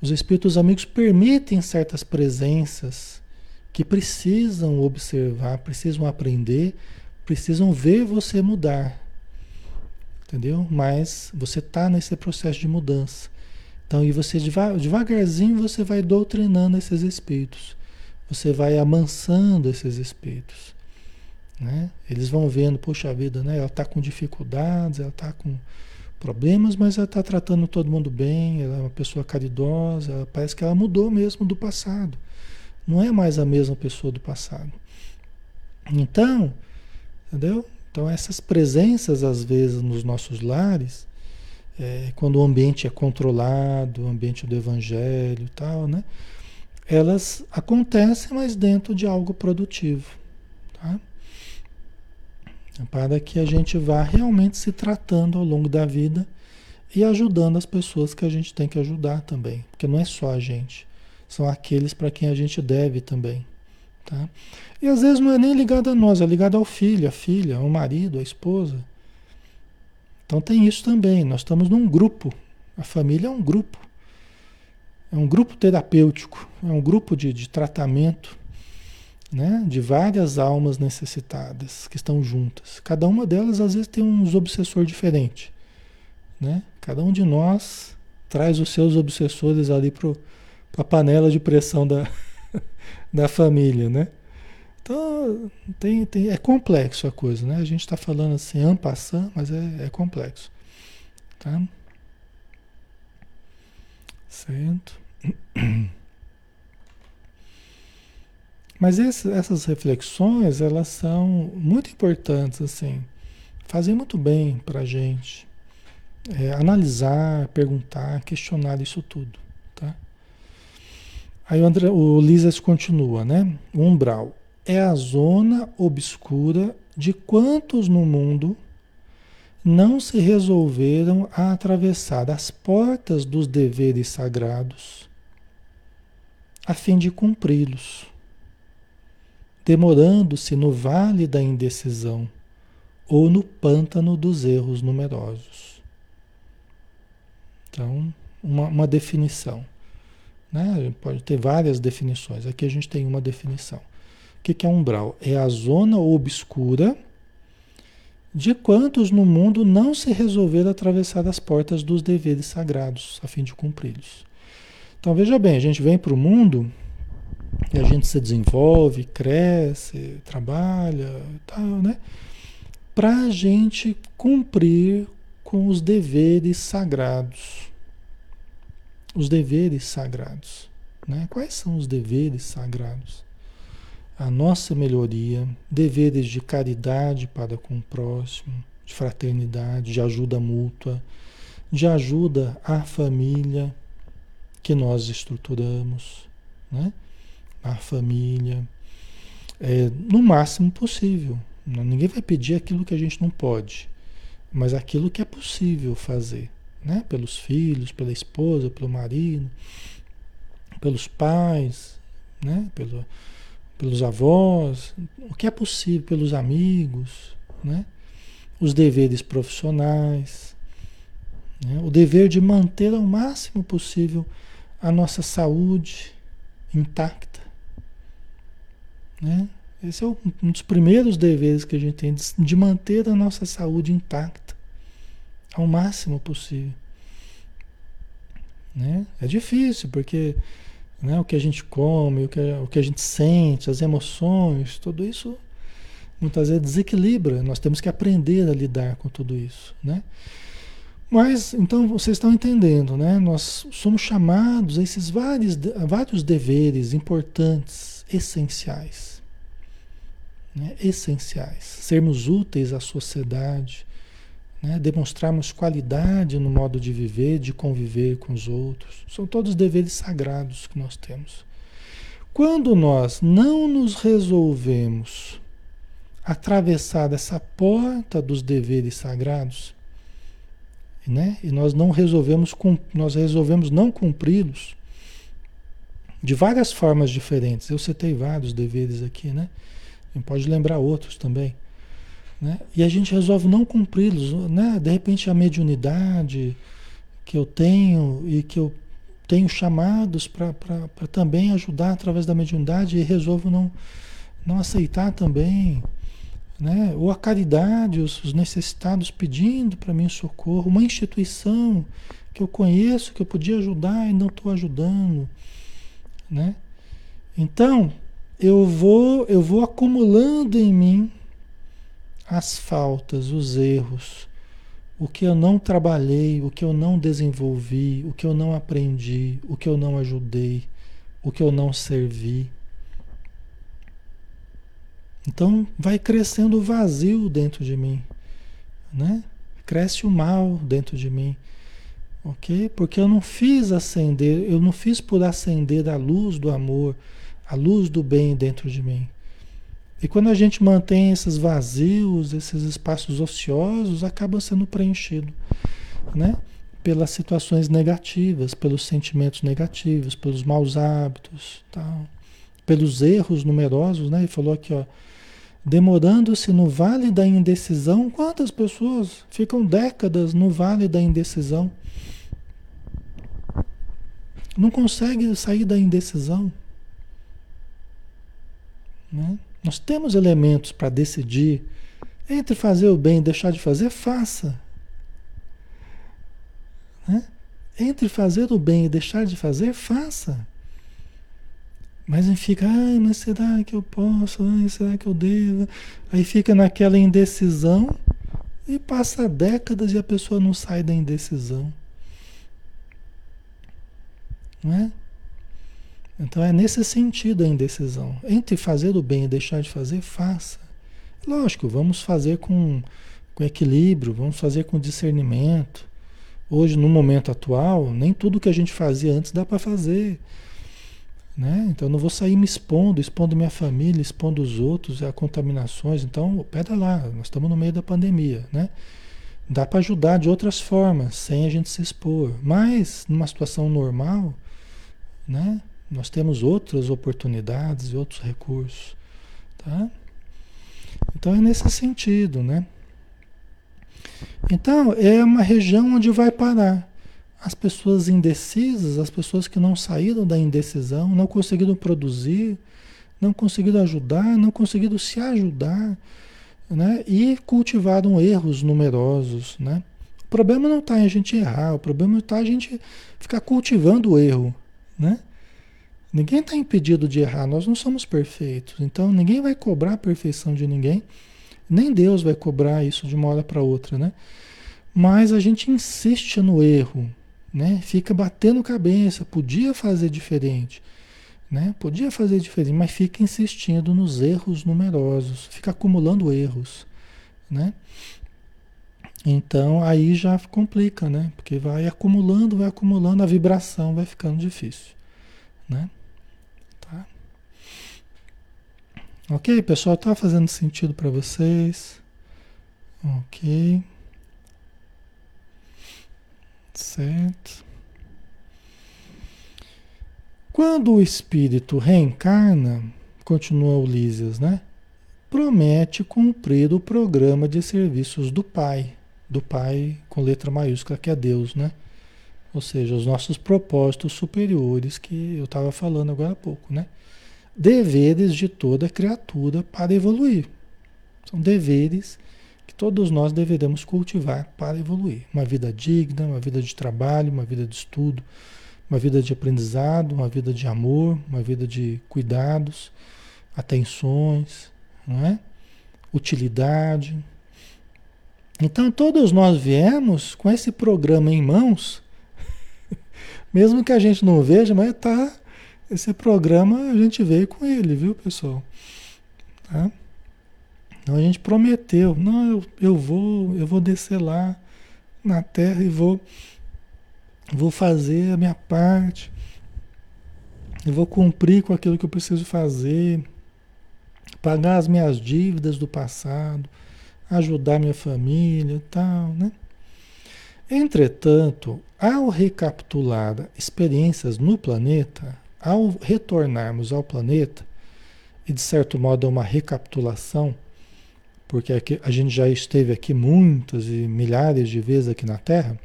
os espíritos amigos permitem certas presenças que precisam observar, precisam aprender, precisam ver você mudar. Entendeu? Mas você está nesse processo de mudança. Então, e você devagarzinho você vai doutrinando esses espíritos. Você vai amansando esses espíritos. Né? Eles vão vendo, poxa vida, né? ela está com dificuldades, ela está com problemas, mas ela está tratando todo mundo bem, ela é uma pessoa caridosa, parece que ela mudou mesmo do passado. Não é mais a mesma pessoa do passado. Então, entendeu? Então essas presenças às vezes nos nossos lares, é, quando o ambiente é controlado, o ambiente do evangelho e tal, né? Elas acontecem, mas dentro de algo produtivo, tá? Para que a gente vá realmente se tratando ao longo da vida e ajudando as pessoas que a gente tem que ajudar também, porque não é só a gente são aqueles para quem a gente deve também. Tá? E às vezes não é nem ligado a nós, é ligado ao filho, a filha, ao marido, à esposa. Então tem isso também. Nós estamos num grupo. A família é um grupo. É um grupo terapêutico, é um grupo de, de tratamento né? de várias almas necessitadas que estão juntas. Cada uma delas às vezes tem uns obsessores diferentes. Né? Cada um de nós traz os seus obsessores ali pro a panela de pressão da, [laughs] da família, né? Então, tem, tem, é complexo a coisa, né? A gente está falando assim, ampassando, mas é, é complexo, tá? Certo? [clears throat] Mas esse, essas reflexões, elas são muito importantes, assim, fazem muito bem para a gente é, analisar, perguntar, questionar isso tudo? Aí o, André, o Lisas continua, né? O umbral é a zona obscura de quantos no mundo não se resolveram a atravessar as portas dos deveres sagrados a fim de cumpri-los, demorando-se no vale da indecisão ou no pântano dos erros numerosos. Então, uma, uma definição. Né? Pode ter várias definições. Aqui a gente tem uma definição. O que, é umbral? É a zona obscura de quantos no mundo não se resolveram atravessar as portas dos deveres sagrados a fim de cumpri-los. Então veja bem, a gente vem para o mundo e a gente se desenvolve, cresce, trabalha, tal, né? Para a gente cumprir com os deveres sagrados os deveres sagrados. Né? Quais são os deveres sagrados? A nossa melhoria, deveres de caridade para com o próximo, de fraternidade, de ajuda mútua, de ajuda à família que nós estruturamos, né? a família, é, no máximo possível. Ninguém vai pedir aquilo que a gente não pode, mas aquilo que é possível fazer né? pelos filhos, pela esposa, pelo marido, pelos pais, né? Pelo, pelos avós, o que é possível, pelos amigos, né? os deveres profissionais, né? o dever de manter ao máximo possível a nossa saúde intacta. Né? Esse é um dos primeiros deveres que a gente tem, de manter a nossa saúde intacta ao máximo possível. Né? É difícil, porque né, o que a gente come, o que, o que a gente sente, as emoções, tudo isso muitas vezes desequilibra. Nós temos que aprender a lidar com tudo isso, né? Mas, então, vocês estão entendendo, né? Nós somos chamados a esses vários, vários deveres importantes, essenciais. Né? Essenciais. Sermos úteis à sociedade, né? demonstrarmos qualidade no modo de viver, de conviver com os outros. São todos deveres sagrados que nós temos. Quando nós não nos resolvemos atravessar essa porta dos deveres sagrados, né? E nós não resolvemos, nós resolvemos não cumpri-los de várias formas diferentes. Eu citei vários deveres aqui, né? A gente pode lembrar outros também. Né? E a gente resolve não cumpri-los, né? De repente a mediunidade que eu tenho e que eu tenho chamados para também ajudar através da mediunidade e resolvo não, não aceitar também né? ou a caridade, os, os necessitados pedindo para mim socorro, uma instituição que eu conheço, que eu podia ajudar e não estou ajudando, né? Então, eu vou, eu vou acumulando em mim as faltas, os erros, o que eu não trabalhei, o que eu não desenvolvi, o que eu não aprendi, o que eu não ajudei, o que eu não servi. Então vai crescendo o vazio dentro de mim, né? Cresce o mal dentro de mim, ok? Porque eu não fiz acender, eu não fiz por acender a luz do amor, a luz do bem dentro de mim. E quando a gente mantém esses vazios, esses espaços ociosos, acaba sendo preenchido, né? Pelas situações negativas, pelos sentimentos negativos, pelos maus hábitos, tal, pelos erros numerosos, né? Ele falou aqui, ó, demorando-se no vale da indecisão. Quantas pessoas ficam décadas no vale da indecisão? Não consegue sair da indecisão. Né? Nós temos elementos para decidir entre fazer o bem e deixar de fazer, faça. Né? Entre fazer o bem e deixar de fazer, faça. Mas aí fica, ai, mas será que eu posso? Ai, será que eu devo? Aí fica naquela indecisão e passa décadas e a pessoa não sai da indecisão. Não é? Então é nesse sentido a indecisão. Entre fazer o bem e deixar de fazer, faça. Lógico, vamos fazer com, com equilíbrio, vamos fazer com discernimento. Hoje, no momento atual, nem tudo que a gente fazia antes dá para fazer. Né? Então não vou sair me expondo, expondo minha família, expondo os outros a contaminações. Então, pera lá, nós estamos no meio da pandemia, né? Dá para ajudar de outras formas, sem a gente se expor. Mas numa situação normal, né? Nós temos outras oportunidades e outros recursos, tá? Então é nesse sentido, né? Então é uma região onde vai parar as pessoas indecisas, as pessoas que não saíram da indecisão, não conseguiram produzir, não conseguiram ajudar, não conseguiram se ajudar, né? E cultivaram erros numerosos, né? O problema não está em a gente errar, o problema está a gente ficar cultivando o erro, né? Ninguém está impedido de errar, nós não somos perfeitos, então ninguém vai cobrar a perfeição de ninguém, nem Deus vai cobrar isso de uma hora para outra, né? Mas a gente insiste no erro, né? Fica batendo cabeça, podia fazer diferente, né? Podia fazer diferente, mas fica insistindo nos erros numerosos, fica acumulando erros, né? Então aí já complica, né? Porque vai acumulando, vai acumulando, a vibração vai ficando difícil, né? Tá? Ok, pessoal, tá fazendo sentido para vocês? Ok. Certo. Quando o espírito reencarna, continua Ulisses, né? Promete cumprir o programa de serviços do Pai, do Pai com letra maiúscula, que é Deus, né? Ou seja, os nossos propósitos superiores que eu estava falando agora há pouco, né? Deveres de toda criatura para evoluir. São deveres que todos nós deveremos cultivar para evoluir. Uma vida digna, uma vida de trabalho, uma vida de estudo, uma vida de aprendizado, uma vida de amor, uma vida de cuidados, atenções, não é? utilidade. Então todos nós viemos com esse programa em mãos, [laughs] mesmo que a gente não veja, mas tá esse programa a gente veio com ele, viu, pessoal? Tá? Então a gente prometeu, não, eu, eu vou, eu vou descer lá na terra e vou vou fazer a minha parte. Eu vou cumprir com aquilo que eu preciso fazer, pagar as minhas dívidas do passado, ajudar minha família e tal, né? Entretanto, ao recapitular experiências no planeta, ao retornarmos ao planeta, e de certo modo é uma recapitulação, porque aqui, a gente já esteve aqui muitas e milhares de vezes aqui na Terra,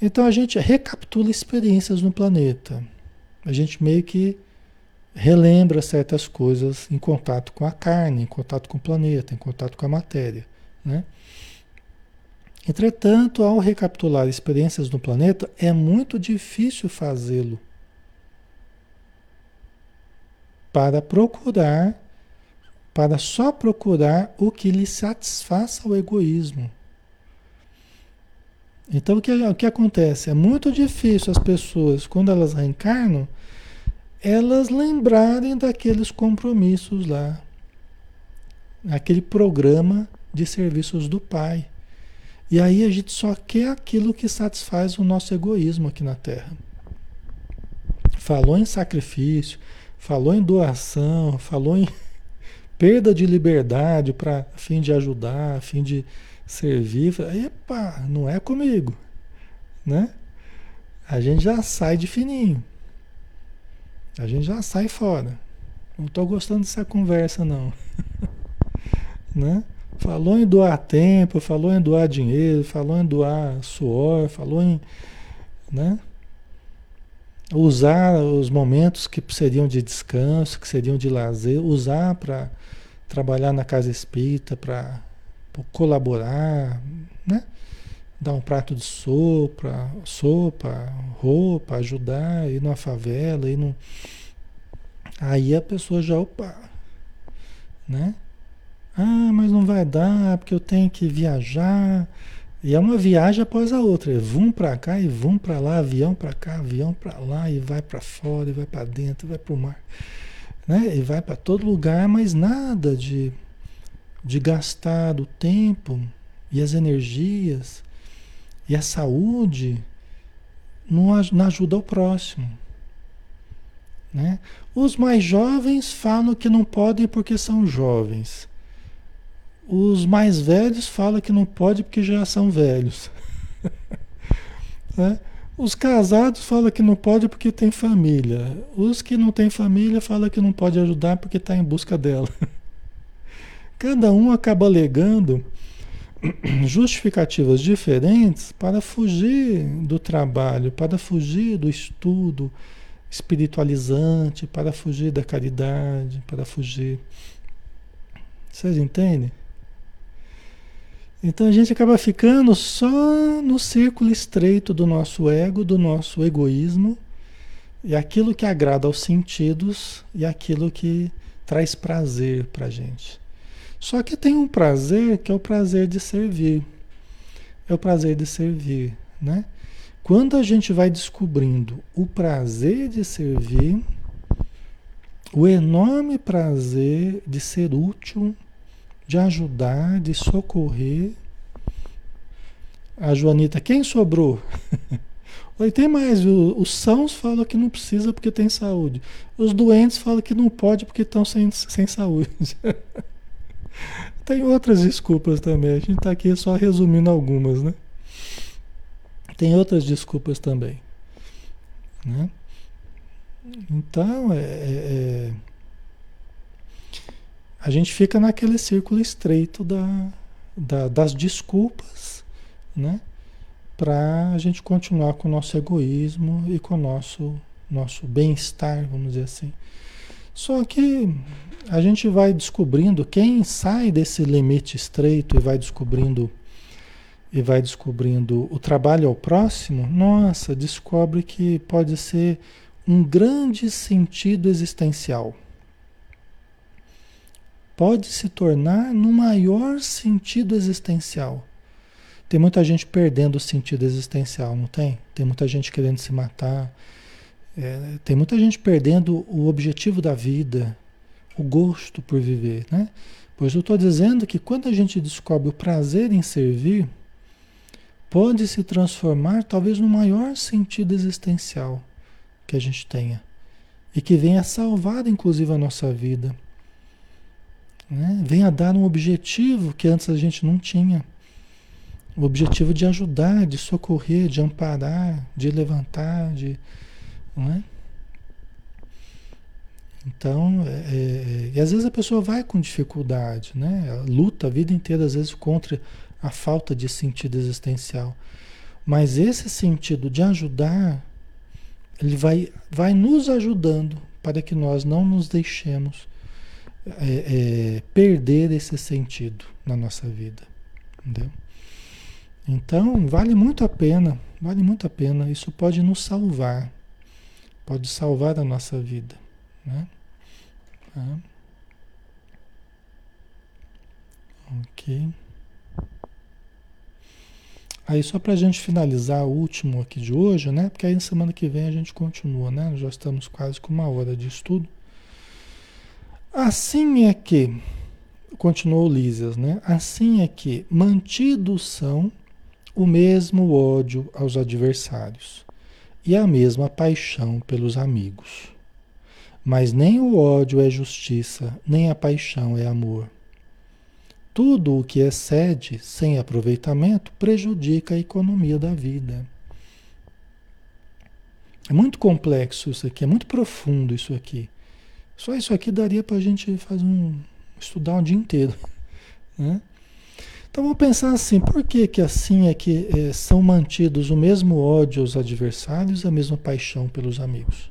então a gente recapitula experiências no planeta. A gente meio que relembra certas coisas em contato com a carne, em contato com o planeta, em contato com a matéria. Né? Entretanto, ao recapitular experiências no planeta, é muito difícil fazê-lo para procurar, para só procurar o que lhe satisfaça o egoísmo. Então o que, o que acontece? É muito difícil as pessoas, quando elas reencarnam, elas lembrarem daqueles compromissos lá, aquele programa de serviços do Pai. E aí a gente só quer aquilo que satisfaz o nosso egoísmo aqui na Terra. Falou em sacrifício, falou em doação, falou em [laughs] perda de liberdade para fim de ajudar, a fim de servir. Epa, não é comigo, né? A gente já sai de fininho. A gente já sai fora. Não estou gostando dessa conversa não, [laughs] né? Falou em doar tempo, falou em doar dinheiro, falou em doar suor, falou em, né? Usar os momentos que seriam de descanso, que seriam de lazer, usar para trabalhar na casa espírita, para colaborar, né? Dar um prato de sopa, sopa, roupa, ajudar, ir na favela, ir no... Aí a pessoa já, opa, né? Ah, mas não vai dar, porque eu tenho que viajar, e é uma viagem após a outra. Vum para cá e vum para lá, avião para cá, avião para lá, e vai para fora, e vai para dentro, e vai para o mar. Né? E vai para todo lugar, mas nada de, de gastar o tempo e as energias e a saúde não, não ajuda o próximo. Né? Os mais jovens falam que não podem porque são jovens. Os mais velhos falam que não pode porque já são velhos. [laughs] né? Os casados falam que não pode porque tem família. Os que não têm família falam que não pode ajudar porque está em busca dela. [laughs] Cada um acaba alegando [coughs] justificativas diferentes para fugir do trabalho, para fugir do estudo espiritualizante, para fugir da caridade, para fugir. Vocês entendem? Então a gente acaba ficando só no círculo estreito do nosso ego, do nosso egoísmo, e aquilo que agrada aos sentidos e aquilo que traz prazer para a gente. Só que tem um prazer que é o prazer de servir. É o prazer de servir, né? Quando a gente vai descobrindo o prazer de servir, o enorme prazer de ser útil, de ajudar, de socorrer. A Joanita, quem sobrou? [laughs] Oi, tem mais. os sãos falam que não precisa porque tem saúde. Os doentes falam que não pode porque estão sem, sem saúde. [laughs] tem outras desculpas também. A gente está aqui só resumindo algumas, né? Tem outras desculpas também. Né? Então, é, é, é a gente fica naquele círculo estreito da, da, das desculpas, né? Para a gente continuar com o nosso egoísmo e com o nosso, nosso bem-estar, vamos dizer assim. Só que a gente vai descobrindo, quem sai desse limite estreito e vai descobrindo e vai descobrindo o trabalho ao próximo, nossa, descobre que pode ser um grande sentido existencial pode se tornar no maior sentido existencial. Tem muita gente perdendo o sentido existencial, não tem? Tem muita gente querendo se matar. É, tem muita gente perdendo o objetivo da vida, o gosto por viver, né? Pois eu estou dizendo que quando a gente descobre o prazer em servir, pode se transformar talvez no maior sentido existencial que a gente tenha e que venha salvar inclusive a nossa vida, né? venha dar um objetivo que antes a gente não tinha, o objetivo de ajudar, de socorrer, de amparar, de levantar, de, não é? Então, é, é, e às vezes a pessoa vai com dificuldade, né? Luta a vida inteira, às vezes, contra a falta de sentido existencial. Mas esse sentido de ajudar, ele vai, vai nos ajudando para que nós não nos deixemos é, é, perder esse sentido na nossa vida. Entendeu? Então, vale muito a pena, vale muito a pena. Isso pode nos salvar, pode salvar a nossa vida. Né? Tá. Ok. Aí só para a gente finalizar o último aqui de hoje, né? Porque aí na semana que vem a gente continua, né? Já estamos quase com uma hora de estudo. Assim é que, continuou Lísias, né? Assim é que mantidos são o mesmo ódio aos adversários e a mesma paixão pelos amigos. Mas nem o ódio é justiça, nem a paixão é amor. Tudo o que excede sem aproveitamento prejudica a economia da vida. É muito complexo isso aqui, é muito profundo isso aqui. Só isso aqui daria para a gente fazer um estudar um dia inteiro, né? Então vamos pensar assim, por que que assim é que é, são mantidos o mesmo ódio aos adversários, a mesma paixão pelos amigos?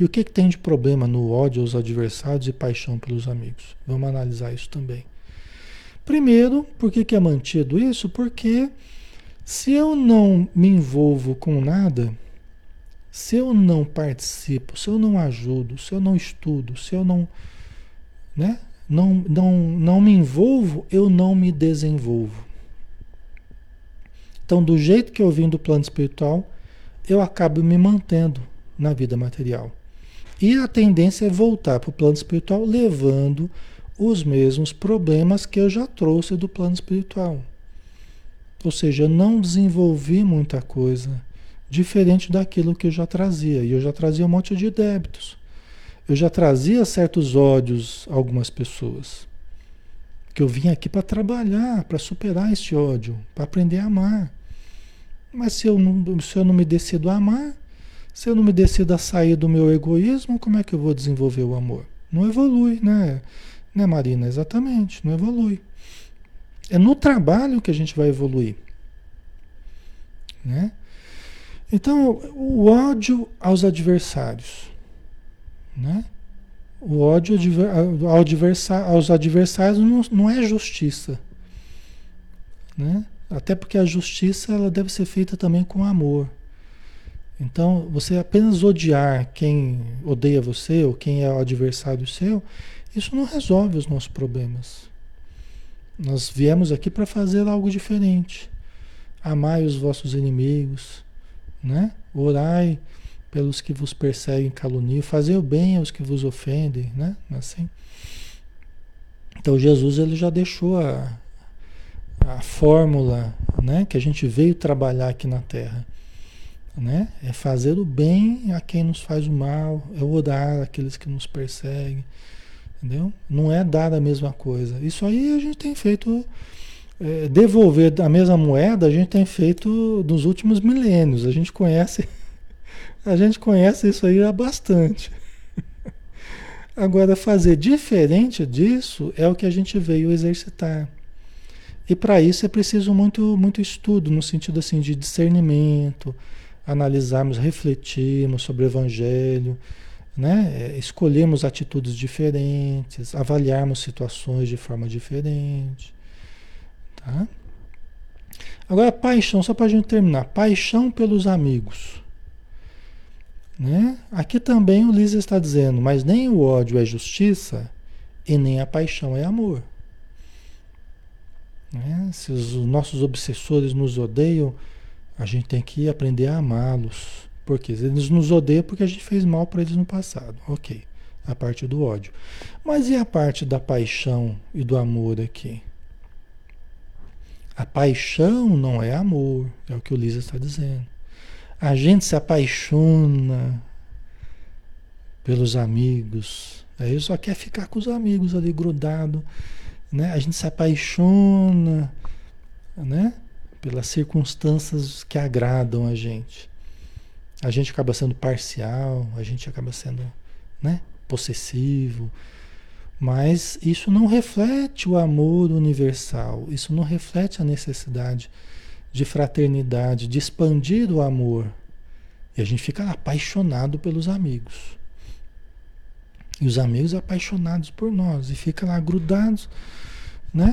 E o que, que tem de problema no ódio aos adversários e paixão pelos amigos? Vamos analisar isso também. Primeiro, por que, que é mantido isso? Porque se eu não me envolvo com nada, se eu não participo, se eu não ajudo, se eu não estudo, se eu não, né, não, não, não me envolvo, eu não me desenvolvo. Então, do jeito que eu vim do plano espiritual, eu acabo me mantendo na vida material. E a tendência é voltar para o plano espiritual levando os mesmos problemas que eu já trouxe do plano espiritual. Ou seja, não desenvolvi muita coisa diferente daquilo que eu já trazia. E eu já trazia um monte de débitos. Eu já trazia certos ódios a algumas pessoas. Que eu vim aqui para trabalhar, para superar esse ódio, para aprender a amar. Mas se eu, não, se eu não me decido a amar, se eu não me decido a sair do meu egoísmo, como é que eu vou desenvolver o amor? Não evolui, né? Né, Marina? Exatamente, não evolui. É no trabalho que a gente vai evoluir. Né? Então, o ódio aos adversários. Né? O ódio aos adversários não, não é justiça. Né? Até porque a justiça ela deve ser feita também com amor. Então, você apenas odiar quem odeia você ou quem é o adversário seu, isso não resolve os nossos problemas. Nós viemos aqui para fazer algo diferente. Amai os vossos inimigos, né? Orai pelos que vos perseguem e caluniam, o bem aos que vos ofendem, né? Assim. Então Jesus ele já deixou a, a fórmula, né, que a gente veio trabalhar aqui na Terra né? É fazer o bem a quem nos faz o mal, é orar aqueles que nos perseguem, entendeu? Não é dar a mesma coisa. Isso aí a gente tem feito, é, devolver a mesma moeda, a gente tem feito nos últimos milênios. A gente conhece, [laughs] a gente conhece isso aí há bastante. [laughs] Agora, fazer diferente disso é o que a gente veio exercitar. E para isso é preciso muito, muito estudo, no sentido assim de discernimento, analisarmos, refletirmos sobre o Evangelho, né? É, escolhermos atitudes diferentes, avaliarmos situações de forma diferente. Tá? Agora, paixão, só para a gente terminar: paixão pelos amigos. Né? Aqui também o Lisa está dizendo, mas nem o ódio é justiça e nem a paixão é amor. Né? Se os nossos obsessores nos odeiam, a gente tem que aprender a amá-los. Porque eles nos odeiam porque a gente fez mal para eles no passado. Ok, a parte do ódio. Mas e a parte da paixão e do amor aqui? A paixão não é amor, é o que o Lisa está dizendo. A gente se apaixona pelos amigos. Aí só quer ficar com os amigos ali grudado, né? A gente se apaixona, né? Pelas circunstâncias que agradam a gente. A gente acaba sendo parcial, a gente acaba sendo, né? Possessivo. Mas isso não reflete o amor universal, isso não reflete a necessidade de fraternidade, de expandir o amor. E a gente fica apaixonado pelos amigos. E os amigos apaixonados por nós. E fica lá grudados, né?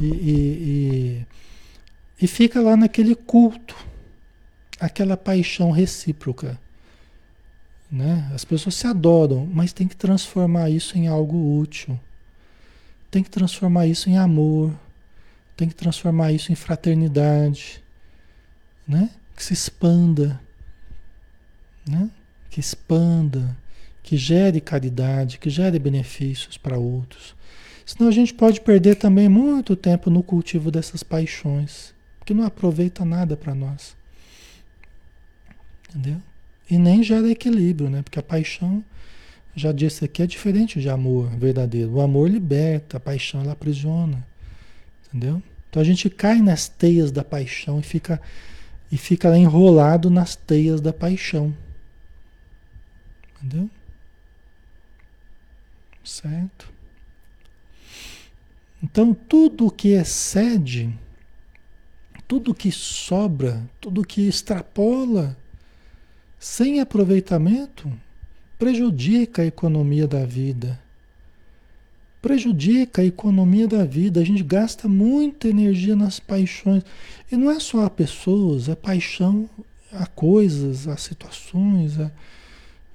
E, e, e, e fica lá naquele culto, aquela paixão recíproca. Né? As pessoas se adoram, mas tem que transformar isso em algo útil. Tem que transformar isso em amor tem que transformar isso em fraternidade, né? Que se expanda, né? Que expanda, que gere caridade, que gere benefícios para outros. Senão a gente pode perder também muito tempo no cultivo dessas paixões, que não aproveita nada para nós. Entendeu? E nem gera equilíbrio, né? Porque a paixão, já disse aqui, é diferente de amor verdadeiro. O amor liberta, a paixão ela aprisiona. Entendeu? Então a gente cai nas teias da paixão e fica, e fica enrolado nas teias da paixão. Entendeu? Certo? Então tudo que excede, tudo que sobra, tudo que extrapola, sem aproveitamento, prejudica a economia da vida prejudica a economia da vida. A gente gasta muita energia nas paixões. E não é só a pessoas, é paixão a coisas, a situações, a,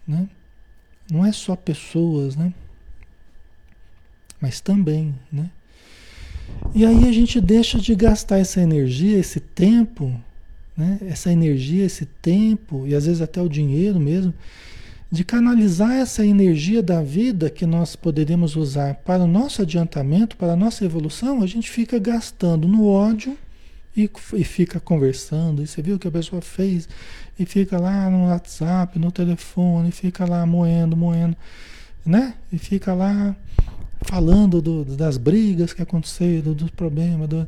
né? Não é só pessoas, né? Mas também, né? E aí a gente deixa de gastar essa energia, esse tempo, né? Essa energia, esse tempo e às vezes até o dinheiro mesmo de canalizar essa energia da vida que nós poderíamos usar para o nosso adiantamento, para a nossa evolução, a gente fica gastando no ódio e, e fica conversando. E você viu o que a pessoa fez? E fica lá no WhatsApp, no telefone, fica lá moendo, moendo, né? E fica lá falando do, das brigas que aconteceram, dos problemas, do,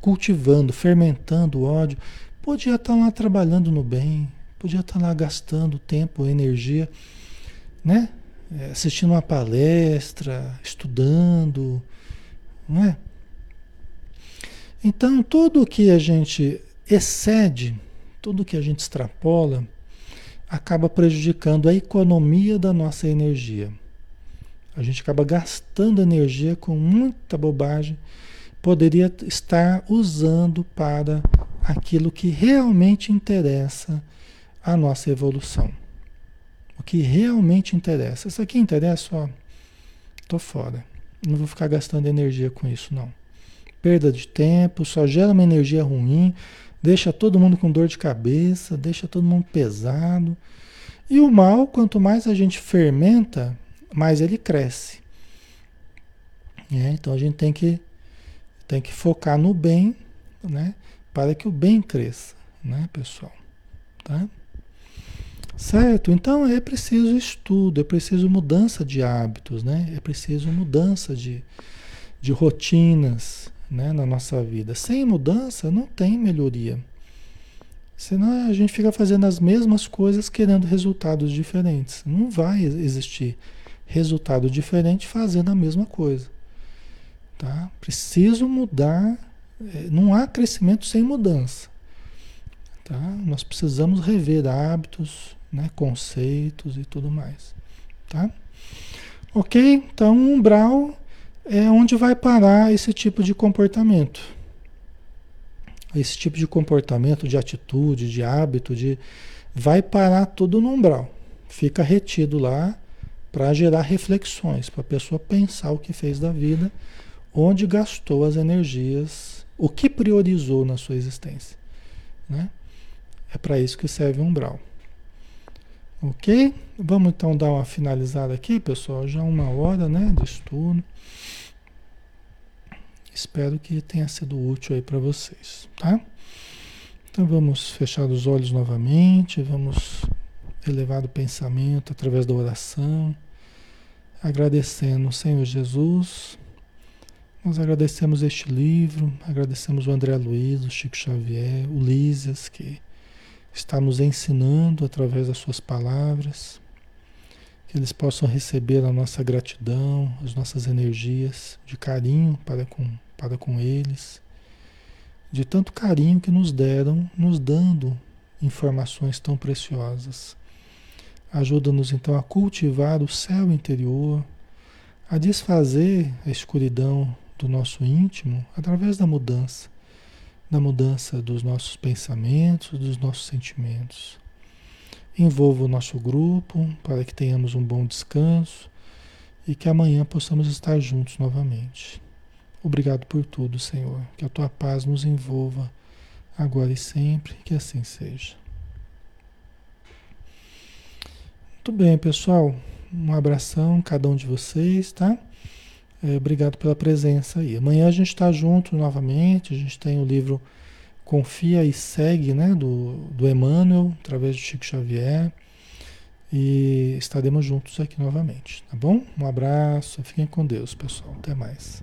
cultivando, fermentando o ódio. Podia estar lá trabalhando no bem, Podia estar lá gastando tempo, energia, né? É, assistindo uma palestra, estudando, não é? Então, tudo que a gente excede, tudo que a gente extrapola, acaba prejudicando a economia da nossa energia. A gente acaba gastando energia com muita bobagem, poderia estar usando para aquilo que realmente interessa a nossa evolução. O que realmente interessa. Isso aqui interessa, ó, tô fora. Não vou ficar gastando energia com isso, não. Perda de tempo, só gera uma energia ruim, deixa todo mundo com dor de cabeça, deixa todo mundo pesado. E o mal, quanto mais a gente fermenta, mais ele cresce. É, então a gente tem que, tem que focar no bem, né? Para que o bem cresça, né, pessoal? Tá? Certo? Então é preciso estudo, é preciso mudança de hábitos, né? É preciso mudança de, de rotinas né? na nossa vida. Sem mudança não tem melhoria. Senão a gente fica fazendo as mesmas coisas querendo resultados diferentes. Não vai existir resultado diferente fazendo a mesma coisa. Tá? Preciso mudar. É, não há crescimento sem mudança. Tá? Nós precisamos rever hábitos, né? conceitos e tudo mais. Tá? Ok? Então, umbral é onde vai parar esse tipo de comportamento. Esse tipo de comportamento, de atitude, de hábito, de, vai parar tudo no umbral. Fica retido lá para gerar reflexões, para a pessoa pensar o que fez da vida, onde gastou as energias, o que priorizou na sua existência. Né? É para isso que serve o umbral. Ok? Vamos então dar uma finalizada aqui, pessoal. Já uma hora né, de estudo. Espero que tenha sido útil aí para vocês, tá? Então vamos fechar os olhos novamente, vamos elevar o pensamento através da oração, agradecendo, Senhor Jesus. Nós agradecemos este livro, agradecemos o André Luiz, o Chico Xavier, o Lísias, que está nos ensinando através das suas palavras, que eles possam receber a nossa gratidão, as nossas energias de carinho para com, para com eles, de tanto carinho que nos deram, nos dando informações tão preciosas. Ajuda-nos então a cultivar o céu interior, a desfazer a escuridão do nosso íntimo através da mudança, da mudança dos nossos pensamentos, dos nossos sentimentos. Envolva o nosso grupo para que tenhamos um bom descanso e que amanhã possamos estar juntos novamente. Obrigado por tudo, Senhor. Que a tua paz nos envolva agora e sempre, que assim seja. Muito bem, pessoal. Um abração cada um de vocês, tá? É, obrigado pela presença aí. Amanhã a gente está junto novamente. A gente tem o livro Confia e Segue, né? Do, do Emmanuel, através do Chico Xavier. E estaremos juntos aqui novamente, tá bom? Um abraço, fiquem com Deus, pessoal. Até mais.